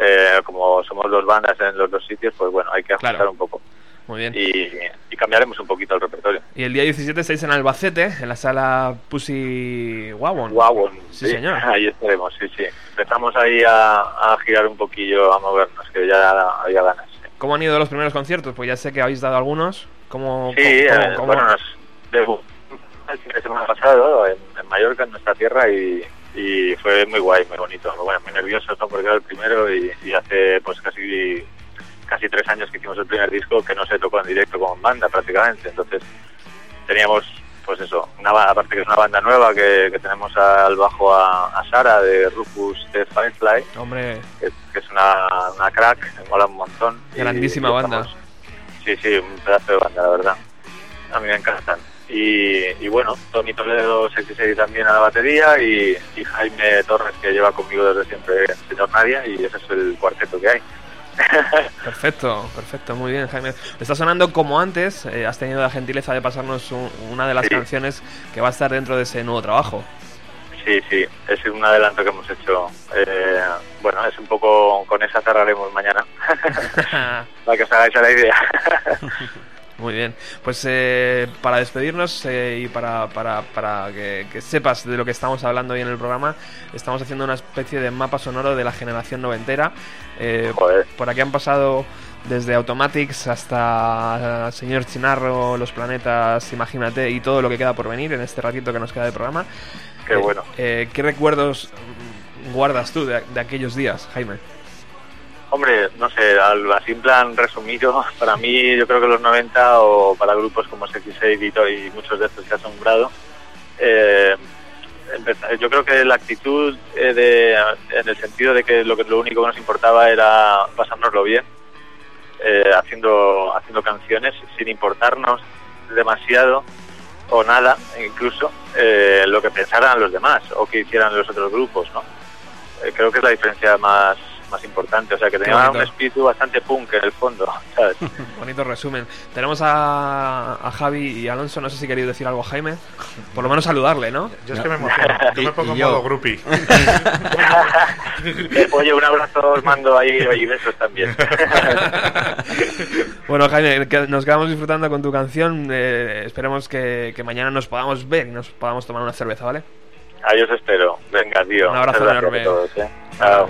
eh, como somos dos bandas en los dos sitios, pues bueno, hay que ajustar Claro. un poco. muy bien. Y, y cambiaremos un poquito el repertorio. Y el día 17 estáis en Albacete, en la sala Pussy Wagon. Guau, Sí, señor. Ahí estaremos, sí, sí. Empezamos ahí a, a girar un poquillo, a movernos, que ya había ganas. sí. ¿Cómo han ido los primeros conciertos? Pues ya sé que habéis dado algunos. ¿Cómo, Sí, cómo- eh, cómo- bueno, nos debutó el fin de semana pasado en, en Mallorca, en nuestra tierra, y, y fue muy guay, muy bonito. Bueno, muy nervioso, ¿no? porque era el primero y, y hace pues casi casi tres años que hicimos el primer disco que no se tocó en directo como en banda prácticamente. Entonces teníamos, pues eso, una aparte que es una banda nueva, que, que tenemos al bajo a, a Sara de Rufus de Firefly, Hombre, que, que es una, una crack, me mola un montón. Grandísima y banda. estamos- Sí, sí, un pedazo de banda, la verdad. A mí me encantan. Y, y bueno, Tony Toledo 66 también a la batería y, y Jaime Torres que lleva conmigo desde siempre el señor Nadia y ese es el cuarteto que hay. <laughs> perfecto, perfecto, muy bien, Jaime. Está sonando como antes, eh, has tenido la gentileza de pasarnos un- una de las Sí. canciones que va a estar dentro de ese nuevo trabajo. Sí, sí, es un adelanto que hemos hecho. Eh, bueno, es un poco, con esa cerraremos mañana, <laughs> <laughs> para que os hagáis a la idea. Muy bien, pues eh, para despedirnos eh, y para, para, para que, que sepas de lo que estamos hablando hoy en el programa, estamos haciendo una especie de mapa sonoro de la generación noventera. Eh, Joder. por aquí han pasado desde Automatics hasta eh, Señor Chinarro, Los Planetas, Imagínate y todo lo que queda por venir en este ratito que nos queda de programa. Qué Eh, bueno. eh, ¿Qué recuerdos guardas tú de, de aquellos días, Jaime? Hombre, no sé, al- así en plan resumido, <laughs> para mí yo creo que los 90 o para grupos como X6 y, y muchos de estos que has nombrado, eh, yo creo que la actitud eh, de, en el sentido de que lo, que lo único que nos importaba era pasárnoslo bien, eh, haciendo, haciendo canciones sin importarnos demasiado o nada, incluso eh, lo que pensaran los demás o que hicieran los otros grupos, ¿no? Eh, creo que es la diferencia más, más importante, o sea, que tenía un espíritu bastante punk en el fondo, <laughs> ¿sabes? <laughs> Bonito resumen. Tenemos a, a Javi y Alonso, no sé si queréis decir algo a Jaime. Por lo menos saludarle, ¿no? Yo es que me emociono. <laughs> Yo Y- me pongo en modo groupie. Oye, un abrazo os mando ahí y besos también. Bueno, Jaime, que nos quedamos disfrutando con tu canción. eh, esperemos que, que mañana nos podamos ver y nos podamos tomar una cerveza, ¿vale? Ahí os espero. Venga, tío. Un abrazo enorme. a todos, ¿eh? Chao.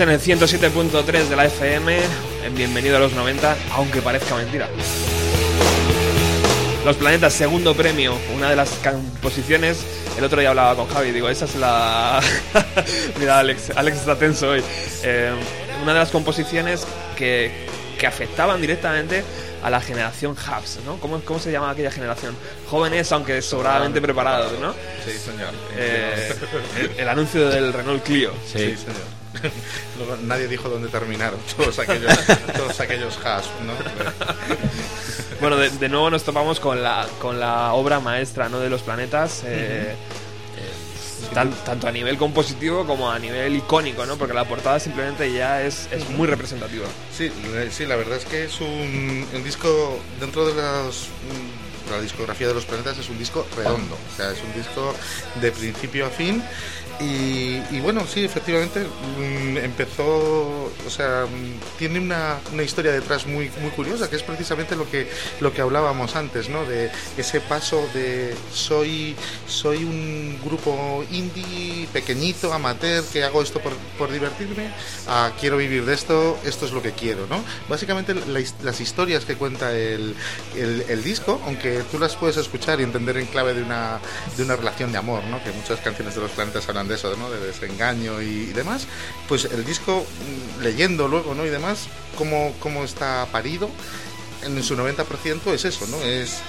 En el 107.3 de la FM, en Bienvenido a los 90, aunque parezca mentira. Los Planetas, segundo premio, una de las composiciones. El otro día hablaba con Javi, digo, esa es la. <laughs> Mira, Alex, Alex está tenso hoy. Eh, una de las composiciones que, que afectaban directamente a la generación Hubs, ¿no? ¿Cómo, ¿Cómo se llama aquella generación? Jóvenes, aunque sobradamente preparados, ¿no? Sí, señor. Eh, el, el anuncio del Renault Clio. Sí, señor. <laughs> Luego, nadie dijo dónde terminaron <laughs> todos aquellos, todos aquellos hasps, ¿no? <laughs> Bueno, de, de nuevo nos topamos con la, con la obra maestra ¿no? de los planetas. eh, eh, tan- tanto a nivel compositivo como a nivel icónico, ¿no? Porque la portada simplemente ya es, es muy representativa. Sí, le- sí, la verdad es que es un, un disco dentro de los, mm, la discografía de los planetas es un disco redondo, o sea, es un disco de principio a fin. Y, y bueno, sí, efectivamente mm, empezó, o sea, mm, tiene una, una historia detrás muy, muy curiosa, que es precisamente lo que, lo que hablábamos antes, ¿no? De ese paso de soy, soy un grupo indie pequeñito, amateur, que hago esto por, por divertirme, a quiero vivir de esto, esto es lo que quiero, ¿no? Básicamente la las historias que cuenta el, el, el disco, aunque tú las puedes escuchar y entender en clave de una, de una relación de amor, ¿no? Que muchas canciones de los planetas hablan de eso, ¿no? De desengaño y, demás, pues el disco, mm, leyendo luego, ¿no? Y demás, cómo, cómo está parido, en su 90% es eso, ¿no? Es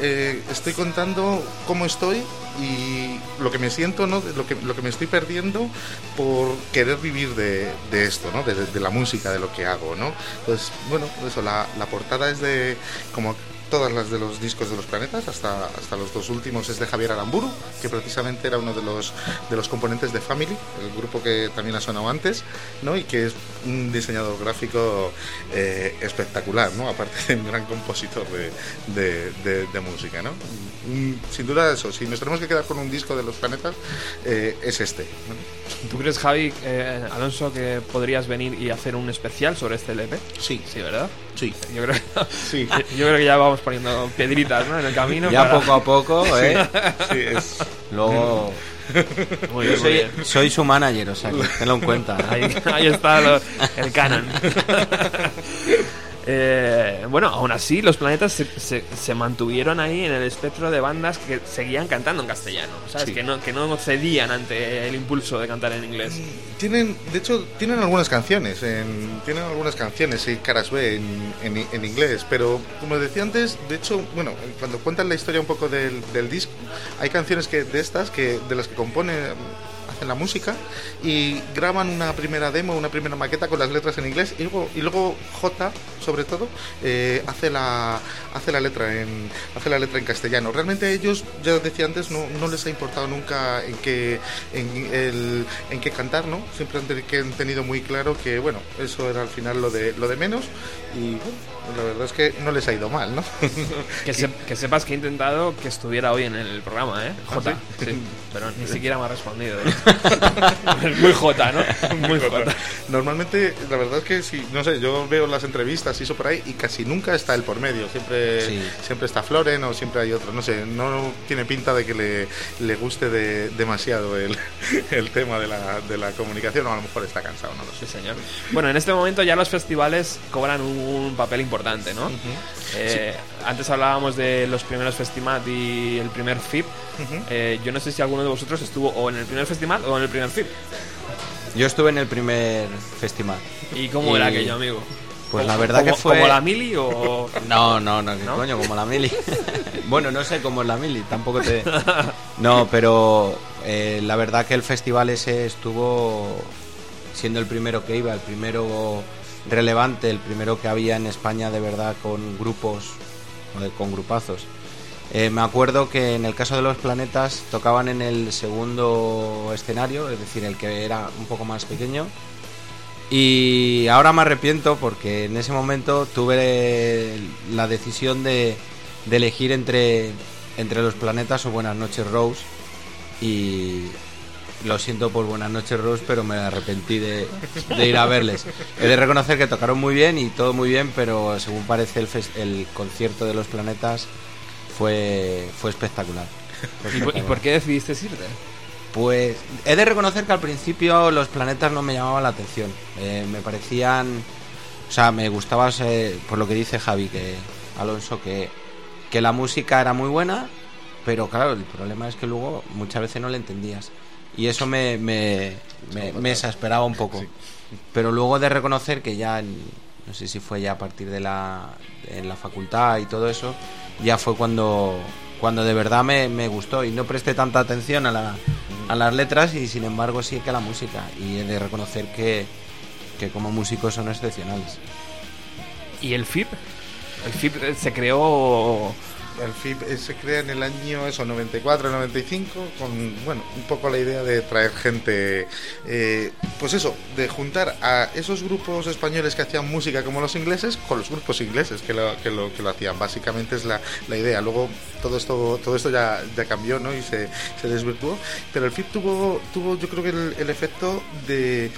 eh, estoy contando cómo estoy y lo que me siento, ¿no? Lo que, lo que me estoy perdiendo por querer vivir de, de esto, ¿no? De, de la música, de lo que hago, ¿no? Entonces, bueno, eso, la, la portada es de como todas las de los discos de los planetas, hasta, hasta los dos últimos es de Javier Aramburu, que precisamente era uno de los, de los componentes de Family, el grupo que también ha sonado antes, ¿no? Y que es un diseñador gráfico eh, espectacular, ¿no? Aparte de un gran compositor de, de, música, ¿no? Mm, Sin duda eso, si nos tenemos que quedar con un disco de los planetas, eh, es este. ¿Tú crees, Javi, eh, Alonso, que podrías venir y hacer un especial sobre este LP? Sí. Sí, ¿verdad? Sí. Yo creo, Sí. <laughs> yo creo que ya vamos poniendo piedritas ¿no? en el camino. Ya para- poco a poco, <laughs> ¿eh? Sí, es... Luego. <laughs> Muy muy soy, bien. soy su manager, o sea, que tenlo en cuenta. Ahí, ahí está lo- el canon. Eh, bueno, aún así, los planetas se, se- se mantuvieron ahí en el espectro de bandas que seguían cantando en castellano, ¿sabes? Sí. Que, no, que no cedían ante el impulso de cantar en inglés. Tienen, de hecho, tienen algunas canciones, en, tienen algunas canciones, y caras B en, en- en inglés, pero como decía antes, de hecho, bueno, cuando cuentan la historia un poco del, del disco, hay canciones que de estas que de las que compone hacen la música y graban una primera demo, una primera maqueta con las letras en inglés y luego, y luego J, sobre todo, eh, hace la hace la letra en hace la letra en castellano. Realmente ellos, ya decía antes, no, no les ha importado nunca en qué en, el, en qué cantar, ¿no? Siempre han, tenido muy claro que bueno, eso era al final lo de lo de menos y bueno, la verdad es que no les ha ido mal, ¿no? <laughs> Que, se- que sepas que he intentado que estuviera hoy en el programa, ¿eh? J. Sí, pero ni siquiera me ha respondido. ¿eh? <laughs> Es <laughs> muy J, ¿no? Muy J. Normalmente, la verdad es que sí, no sé, yo veo las entrevistas y eso por ahí y casi nunca está él por medio. Siempre, Sí. siempre está Floren o siempre hay otro. No sé, no tiene pinta de que le, le guste de- demasiado el, <laughs> el tema de la, de la comunicación o a lo mejor está cansado, no lo sé. Sí, señor. Bueno, en este momento ya los festivales cobran un papel importante, ¿no? Eh, Antes hablábamos de los primeros Festimat y el primer FIP. Eh, yo no sé si alguno de vosotros estuvo o en el primer Festimat o en el primer FIP. Yo estuve en el primer festival. ¿Y cómo Y- era aquello, amigo? Pues la ¿Como- verdad que fue. ¿Como la mili o.? <laughs> No, no, no, ¿qué ¿No? coño, como la mili. <laughs> bueno, no sé cómo es la mili, tampoco te. No, pero eh, la verdad que el festival ese estuvo siendo el primero que iba, el primero relevante, el primero que había en España de verdad con grupos, con grupazos. Eh, me acuerdo que en el caso de los planetas tocaban en el segundo escenario, es decir, el que era un poco más pequeño. Y ahora me arrepiento porque en ese momento tuve la decisión de, de elegir entre, entre los planetas o Buenas noches Rose. Y lo siento por Buenas noches Rose, pero me arrepentí de, de ir a verles. He de reconocer que tocaron muy bien y todo muy bien, pero según parece el, concierto de los planetas fue, fue espectacular. Fue ¿Y por, y espectacular. por qué decidiste irte? Pues he de reconocer que al principio los planetas no me llamaban la atención. Eh, me parecían. O sea, me gustaba, eh, por lo que dice Javi, que Alonso, que, que la música era muy buena, pero claro, el problema es que luego muchas veces no le entendías. Y eso me, me, me, me exasperaba un poco. Pero luego de reconocer que ya, en- no sé si fue ya a partir de la, en la facultad y todo eso, ya fue cuando, cuando de verdad me, me gustó y no presté tanta atención a, la- a las letras y sin embargo sí que a la música. Y he de reconocer que, que como músicos son excepcionales. ¿Y el FIP? El FIP eh, se creó... El FIP eh, se crea en el año eso 94, 95 con bueno un poco la idea de traer gente, eh, pues eso, de juntar a esos grupos españoles que hacían música como los ingleses con los grupos ingleses que lo, que lo, que lo hacían. Básicamente es la, la idea. Luego todo esto todo esto ya, ya cambió, ¿no? Y se, se desvirtuó. Pero el FIP tuvo tuvo yo creo que el, el efecto de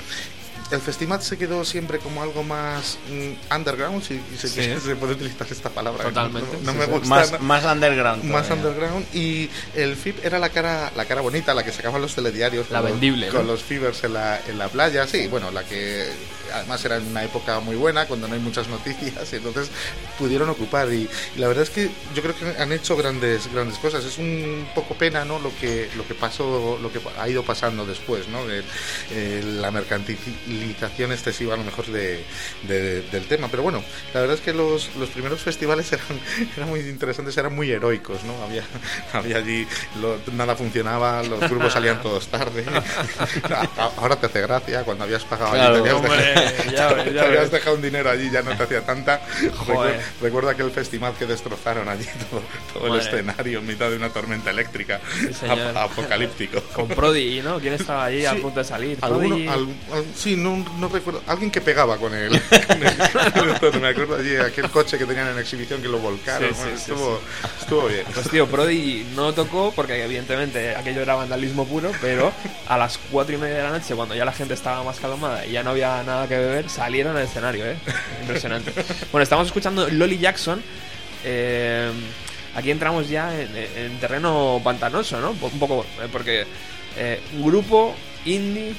el festival se quedó siempre como algo más mm, underground, si, si se, Sí. <laughs> se puede utilizar esta palabra. Totalmente, No, no sí, me sí. gusta. Más, ¿no? más underground. más todavía. underground y el FIP era la cara la cara bonita la que sacaban los telediarios La con los- vendible, con los fibers en la, en la playa sí bueno la que además era en una época muy buena cuando no hay muchas noticias y entonces pudieron ocupar y, y la verdad es que yo creo que han hecho grandes grandes cosas. Es un poco pena no lo que lo que pasó lo que ha ido pasando después no El- el- la mercantilización excesiva a lo mejor de, de- del tema. Pero bueno la verdad es que los, los primeros festivales <laughs> eran, eran muy interesantes eran muy heroicos no había había allí lo- nada funcionaba los grupos salían todos tarde. <laughs> Ahora te hace gracia cuando habías pagado Claro, te habías dejado- <laughs> ya ves, te ya habías ves. dejado un dinero allí ya no te hacía tanta <laughs> Joder. Recuer- recuerdo aquel festival que destrozaron allí <laughs> todo, todo el escenario en mitad de una tormenta eléctrica Sí, ap- apocalíptico Con Prodigy, ¿no? ¿Quién estaba allí a Sí, punto de salir? Alguno, al- al- sí, no, no recuerdo. Alguien que pegaba con él. me acuerdo allí aquel coche que tenían en exhibición que lo volcaron. Sí, Bueno, estuvo, estuvo bien. Pues tío, Prodigy no tocó porque evidentemente aquello era vandalismo puro, pero a las cuatro y media de la noche, cuando ya la gente estaba más calmada y ya no había nada que beber, salieron al escenario, ¿eh? Impresionante. Bueno, estamos escuchando Lolly Jackson. eh, aquí entramos ya en, en terreno pantanoso, ¿no? Un poco, eh, porque eh, un grupo indie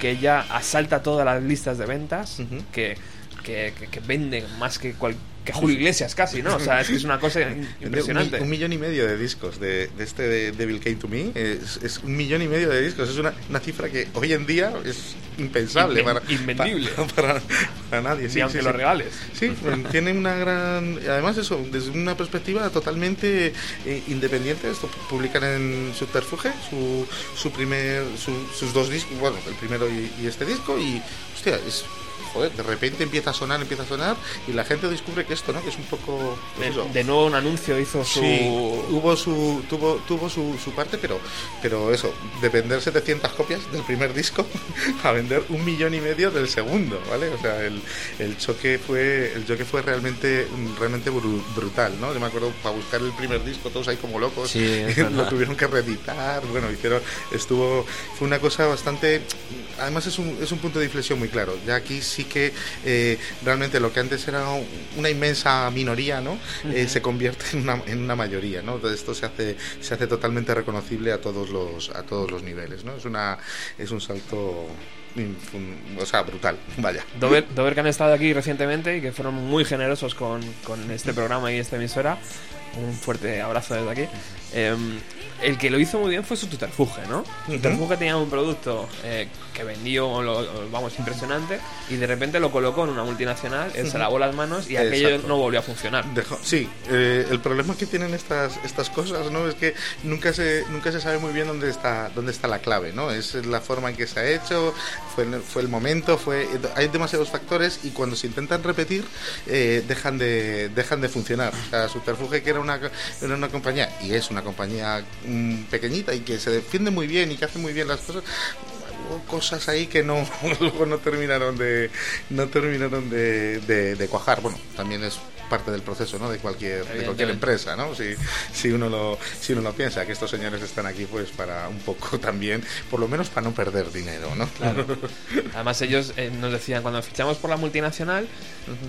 que ya asalta todas las listas de ventas, que, que, que- que vende más que, cual- que Julio Iglesias casi, ¿no? O sea, es que es una cosa <laughs> Un, impresionante. un millón y medio de discos de, de este de Devil Came to Me. Es, es un millón y medio de discos. Es una, una cifra que hoy en día es impensable Inven- para, invendible. <laughs> para, para nadie. Sí, Ni aunque sí, lo sí. regales. Sí, tiene una gran. Además, eso, desde una perspectiva totalmente eh, independiente. Esto publican en Subterfuge su, su primer, su- sus dos discos, bueno, el primero y, y este disco, y hostia, es. Joder, de repente empieza a sonar, empieza a sonar, y la gente descubre que esto, ¿no? Que es un poco. pues. De, de nuevo un anuncio hizo su... Sí, hubo su, tuvo, tuvo su, su parte, pero, pero eso, de vender 700 copias del primer disco <laughs> a vender un millón y medio del segundo, ¿vale? O sea, el, el choque fue el choque fue realmente realmente bru- brutal, ¿no? Yo me acuerdo para buscar el primer disco todos ahí como locos, Sí, <laughs> lo tuvieron que reeditar, bueno, hicieron, estuvo, fue una cosa bastante, además es un, es un punto de inflexión muy claro, ya aquí sí que eh, realmente lo que antes era una inmensa minoría, ¿no? Eh, se convierte en una, en una mayoría, ¿no? Entonces esto se hace, se hace totalmente reconocible a todos los, a todos los niveles, ¿no? Es una, es un salto, o sea, brutal, <laughs> vaya. Dover, Dover que han estado aquí recientemente y que fueron muy generosos con, con este programa y esta emisora. Un fuerte abrazo desde aquí. Eh, el que lo hizo muy bien fue su Tuterfuge, ¿no? Tuterfuge tenía un producto eh, que vendió, lo- vamos, impresionante, y de repente lo colocó en una multinacional, él se lavó las manos y aquello Exacto. no volvió a funcionar. Sí, eh, el problema que tienen estas estas cosas, ¿no? Es que nunca se nunca se sabe muy bien dónde está dónde está la clave, ¿no? Es la forma en que se ha hecho, fue el, fue el momento, fue hay demasiados factores y cuando se intentan repetir eh, dejan de dejan de funcionar. O sea, Subterfuge que era una era una compañía y es una compañía pequeñita y que se defiende muy bien y que hace muy bien las cosas cosas ahí que no <laughs> no terminaron de no terminaron de cuajar. Bueno también es parte del proceso, ¿no? De cualquier, de cualquier empresa, ¿no? Si, si uno lo, si uno lo piensa, que estos señores están aquí, pues para un poco <laughs> también, por lo menos para no perder dinero, ¿no? Claro. <laughs> Además ellos eh, nos decían, cuando fichamos por la multinacional,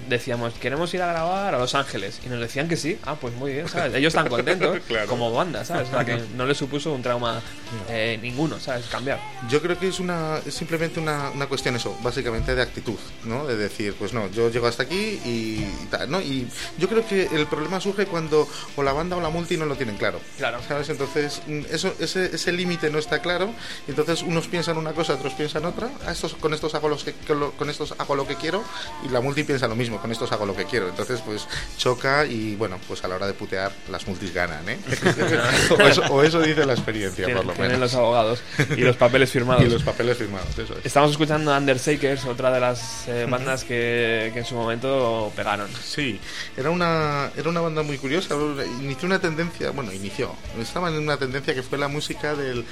decíamos, queremos ir a grabar a Los Ángeles. Y nos decían que sí. Ah, pues muy bien, ¿sabes? Ellos están contentos <laughs> Claro. como banda, ¿sabes? O sea, que no les supuso un trauma eh, ninguno, ¿sabes? Cambiar. Yo creo que es una es simplemente una, una cuestión eso, básicamente de actitud, ¿no? De decir, pues no, yo llego hasta aquí y, y tal, ¿no? Y yo creo que el problema surge cuando o la banda o la multi no lo tienen claro. Claro. ¿Sabes? Entonces, mm, eso ese, ese límite no está claro, entonces unos piensan una cosa, otros piensan otra. A estos con estos hago los que con, estos hago lo que quiero y la multi piensa lo mismo, con estos hago lo que quiero. Entonces, pues choca y bueno, pues a la hora de putear las multis ganan, ¿eh? <laughs> o, eso, o eso dice la experiencia, Tienen, por lo menos. los abogados y los papeles firmados. <laughs> Y los papeles firmados, eso es. Estamos escuchando Undersakers, otra de las eh, bandas que, que en su momento pegaron. Sí, era una, era una banda muy curiosa. Inició una tendencia, bueno, inició, estaba en una tendencia que fue la música del.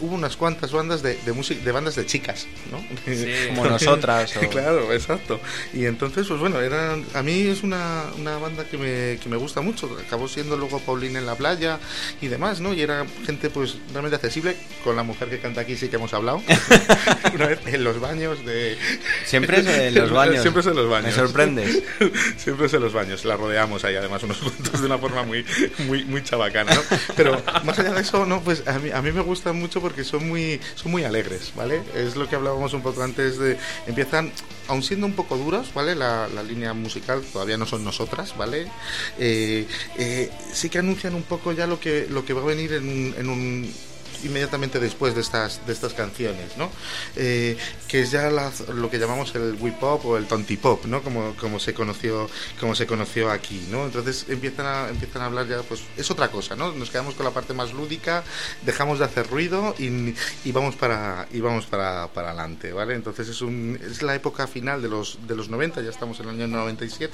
Hubo unas cuantas bandas de, de, música, de bandas de chicas, ¿no? Sí. <laughs> Como nosotras, o- claro, exacto. Y entonces, pues bueno, era, a mí es una, una banda que me, que me gusta mucho. Acabó siendo luego Paulina en la playa y demás, ¿no? Y era gente, pues, realmente accesible. Con la mujer que canta aquí sí que hemos hablado. <laughs> una vez en los baños de. Siempre es en los baños. Siempre es en los baños. Me sorprendes. <laughs> Siempre es en los baños. La rodeamos ahí, además, unos cuantos de una forma muy, muy, muy chabacana, ¿no? Pero más allá de eso, no, pues a mí, a mí me gustan mucho porque son muy, son muy alegres, ¿vale? Es lo que hablábamos un poco antes de. Empiezan, aun siendo un poco duros, ¿vale? La, la línea musical todavía no son nosotras, ¿vale? Eh, eh, sí que anuncian un poco ya lo que, lo que va a venir en un- en un inmediatamente después de estas de estas canciones no Eh, que es ya la- lo que llamamos el whip pop o el tonti pop no como como se conoció como se conoció aquí no entonces empiezan a empiezan a hablar ya pues es otra cosa no nos quedamos con la parte más lúdica dejamos de hacer ruido y, y vamos para y vamos para para adelante vale entonces es un es la época final de los de los 90 ya estamos en el año 97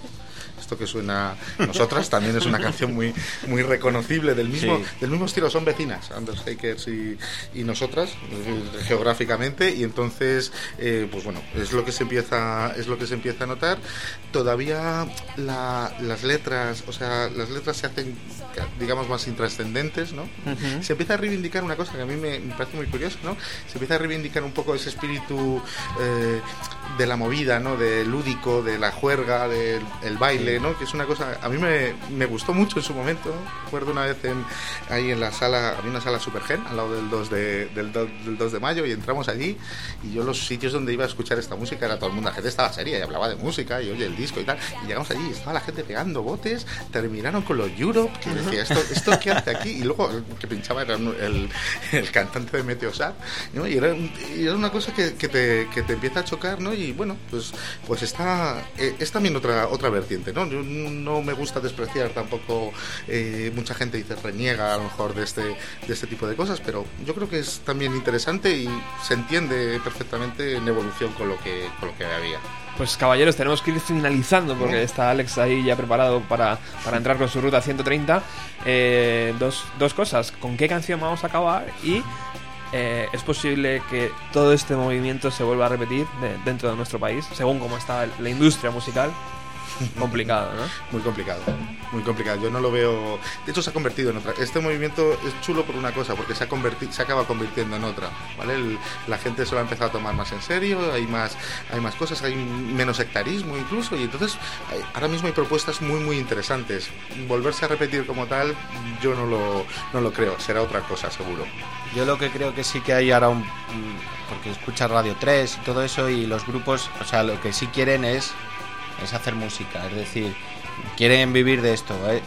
esto que suena nosotras también es una canción muy muy reconocible del mismo Sí. del mismo estilo son vecinas Undertakers y, y nosotras eh, geográficamente y entonces eh, pues bueno es lo que se empieza es lo que se empieza a notar. Todavía la- las letras o sea las letras se hacen digamos más intrascendentes no se empieza a reivindicar una cosa que a mí me, me parece muy curiosa no se empieza a reivindicar un poco ese espíritu eh, de la movida no de lúdico de la juerga del el baile no que es una cosa a mí me, me gustó mucho en su momento ¿no? recuerdo una vez en, ahí en la sala había una sala Supergen al lado del 2 de, del, 2, del 2 de mayo y entramos allí y yo los sitios donde iba a escuchar esta música era todo el mundo la gente estaba seria y hablaba de música y oye el disco y tal y llegamos allí y estaba la gente pegando botes terminaron con los Europe que decía esto, esto qué hace aquí y luego el que pinchaba era el, el cantante de Meteosat ¿no? y, era, y era una cosa que, que te, que te empieza a chocar ¿no? y bueno pues pues está eh, es también otra otra vertiente ¿no? Yo no me gusta despreciar tampoco eh, mucha gente dice reniega a lo mejor de este de este tipo de cosas pero yo creo que es también interesante y se entiende perfectamente en evolución con lo que con lo que había Pues caballeros, tenemos que ir finalizando porque está Alex ahí ya preparado para, para entrar con su ruta 130. Eh, dos, dos cosas, ¿con qué canción vamos a acabar? Y eh, es posible que todo este movimiento se vuelva a repetir de- dentro de nuestro país, según cómo está la industria musical. <laughs> Complicado, ¿no? muy complicado, muy complicado. Yo no lo veo. De hecho, se ha convertido en otra. Este movimiento es chulo por una cosa, porque se ha convertido, se acaba convirtiendo en otra. ¿vale? El- la gente se lo ha empezado a tomar más en serio. Hay más, hay más cosas, hay menos sectarismo incluso, y entonces hay- ahora mismo hay propuestas muy, muy interesantes. Volverse a repetir como tal, yo no lo, no lo creo. Será otra cosa, seguro. Yo lo que creo que sí que hay ahora un... Porque escuchas Radio 3 y todo eso y los grupos, o sea, lo que sí quieren es, es hacer música, es decir, quieren vivir de esto. ¿eh?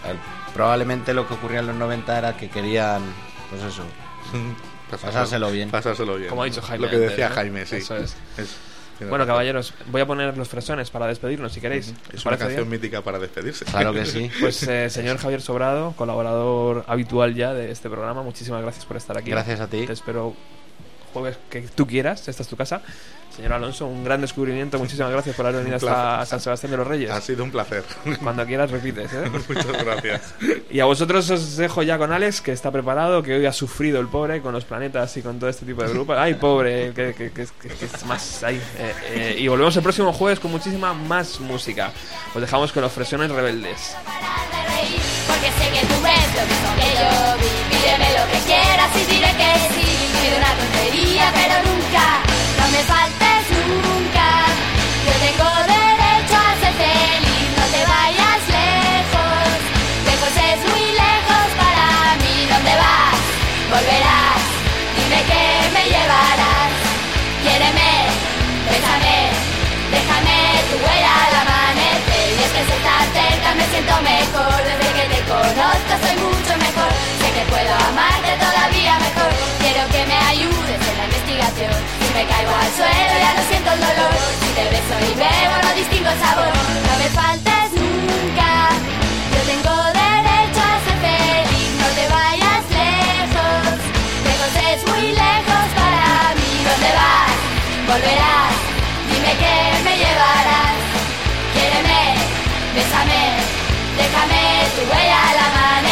Probablemente lo que ocurría en los 90 era que querían, pues eso, <laughs> Pasárselo bien. Pasárselo bien. Como ha dicho Jaime Lo que decía antes, ¿no? Jaime, sí. Eso es. <laughs> Es- tiene Bueno, caballeros, voy a poner los fresones para despedirnos si queréis. ¿Os Es una canción bien? mítica para despedirse. claro que sí. <laughs> Pues eh, señor Javier Sobrado, colaborador habitual ya de este programa, muchísimas gracias por estar aquí. Gracias a ti. Te espero jueves que tú quieras, esta es tu casa. Señor Alonso, un gran descubrimiento, muchísimas gracias por haber venido hasta San Sebastián de los Reyes. Ha sido un placer. Cuando quieras repites, ¿eh? <laughs> Muchas gracias. Y a vosotros os dejo ya con Alex, que está preparado, que hoy ha sufrido el pobre con los planetas y con todo este tipo de grupos. Ay, pobre, que, que- que- que- que es más ahí. Eh, eh, y volvemos el próximo jueves con muchísima más música. Os dejamos con los fresones rebeldes. Porque sé que tú ves lo mismo que yo vi Pídeme lo que quieras y diré que sí Pido una tontería pero nunca No me faltes mejor. Desde que te conozco soy mucho mejor. Sé que puedo amarte caigo al suelo, ya no siento el dolor. Si te beso y bebo, no distingo el sabor. No me faltes nunca, yo tengo derecho a ser feliz. No te vayas lejos, lejos es muy lejos para mí. ¿Dónde vas? Volverás, dime que me llevarás. Quiéreme, bésame, déjame tu huella a la mano.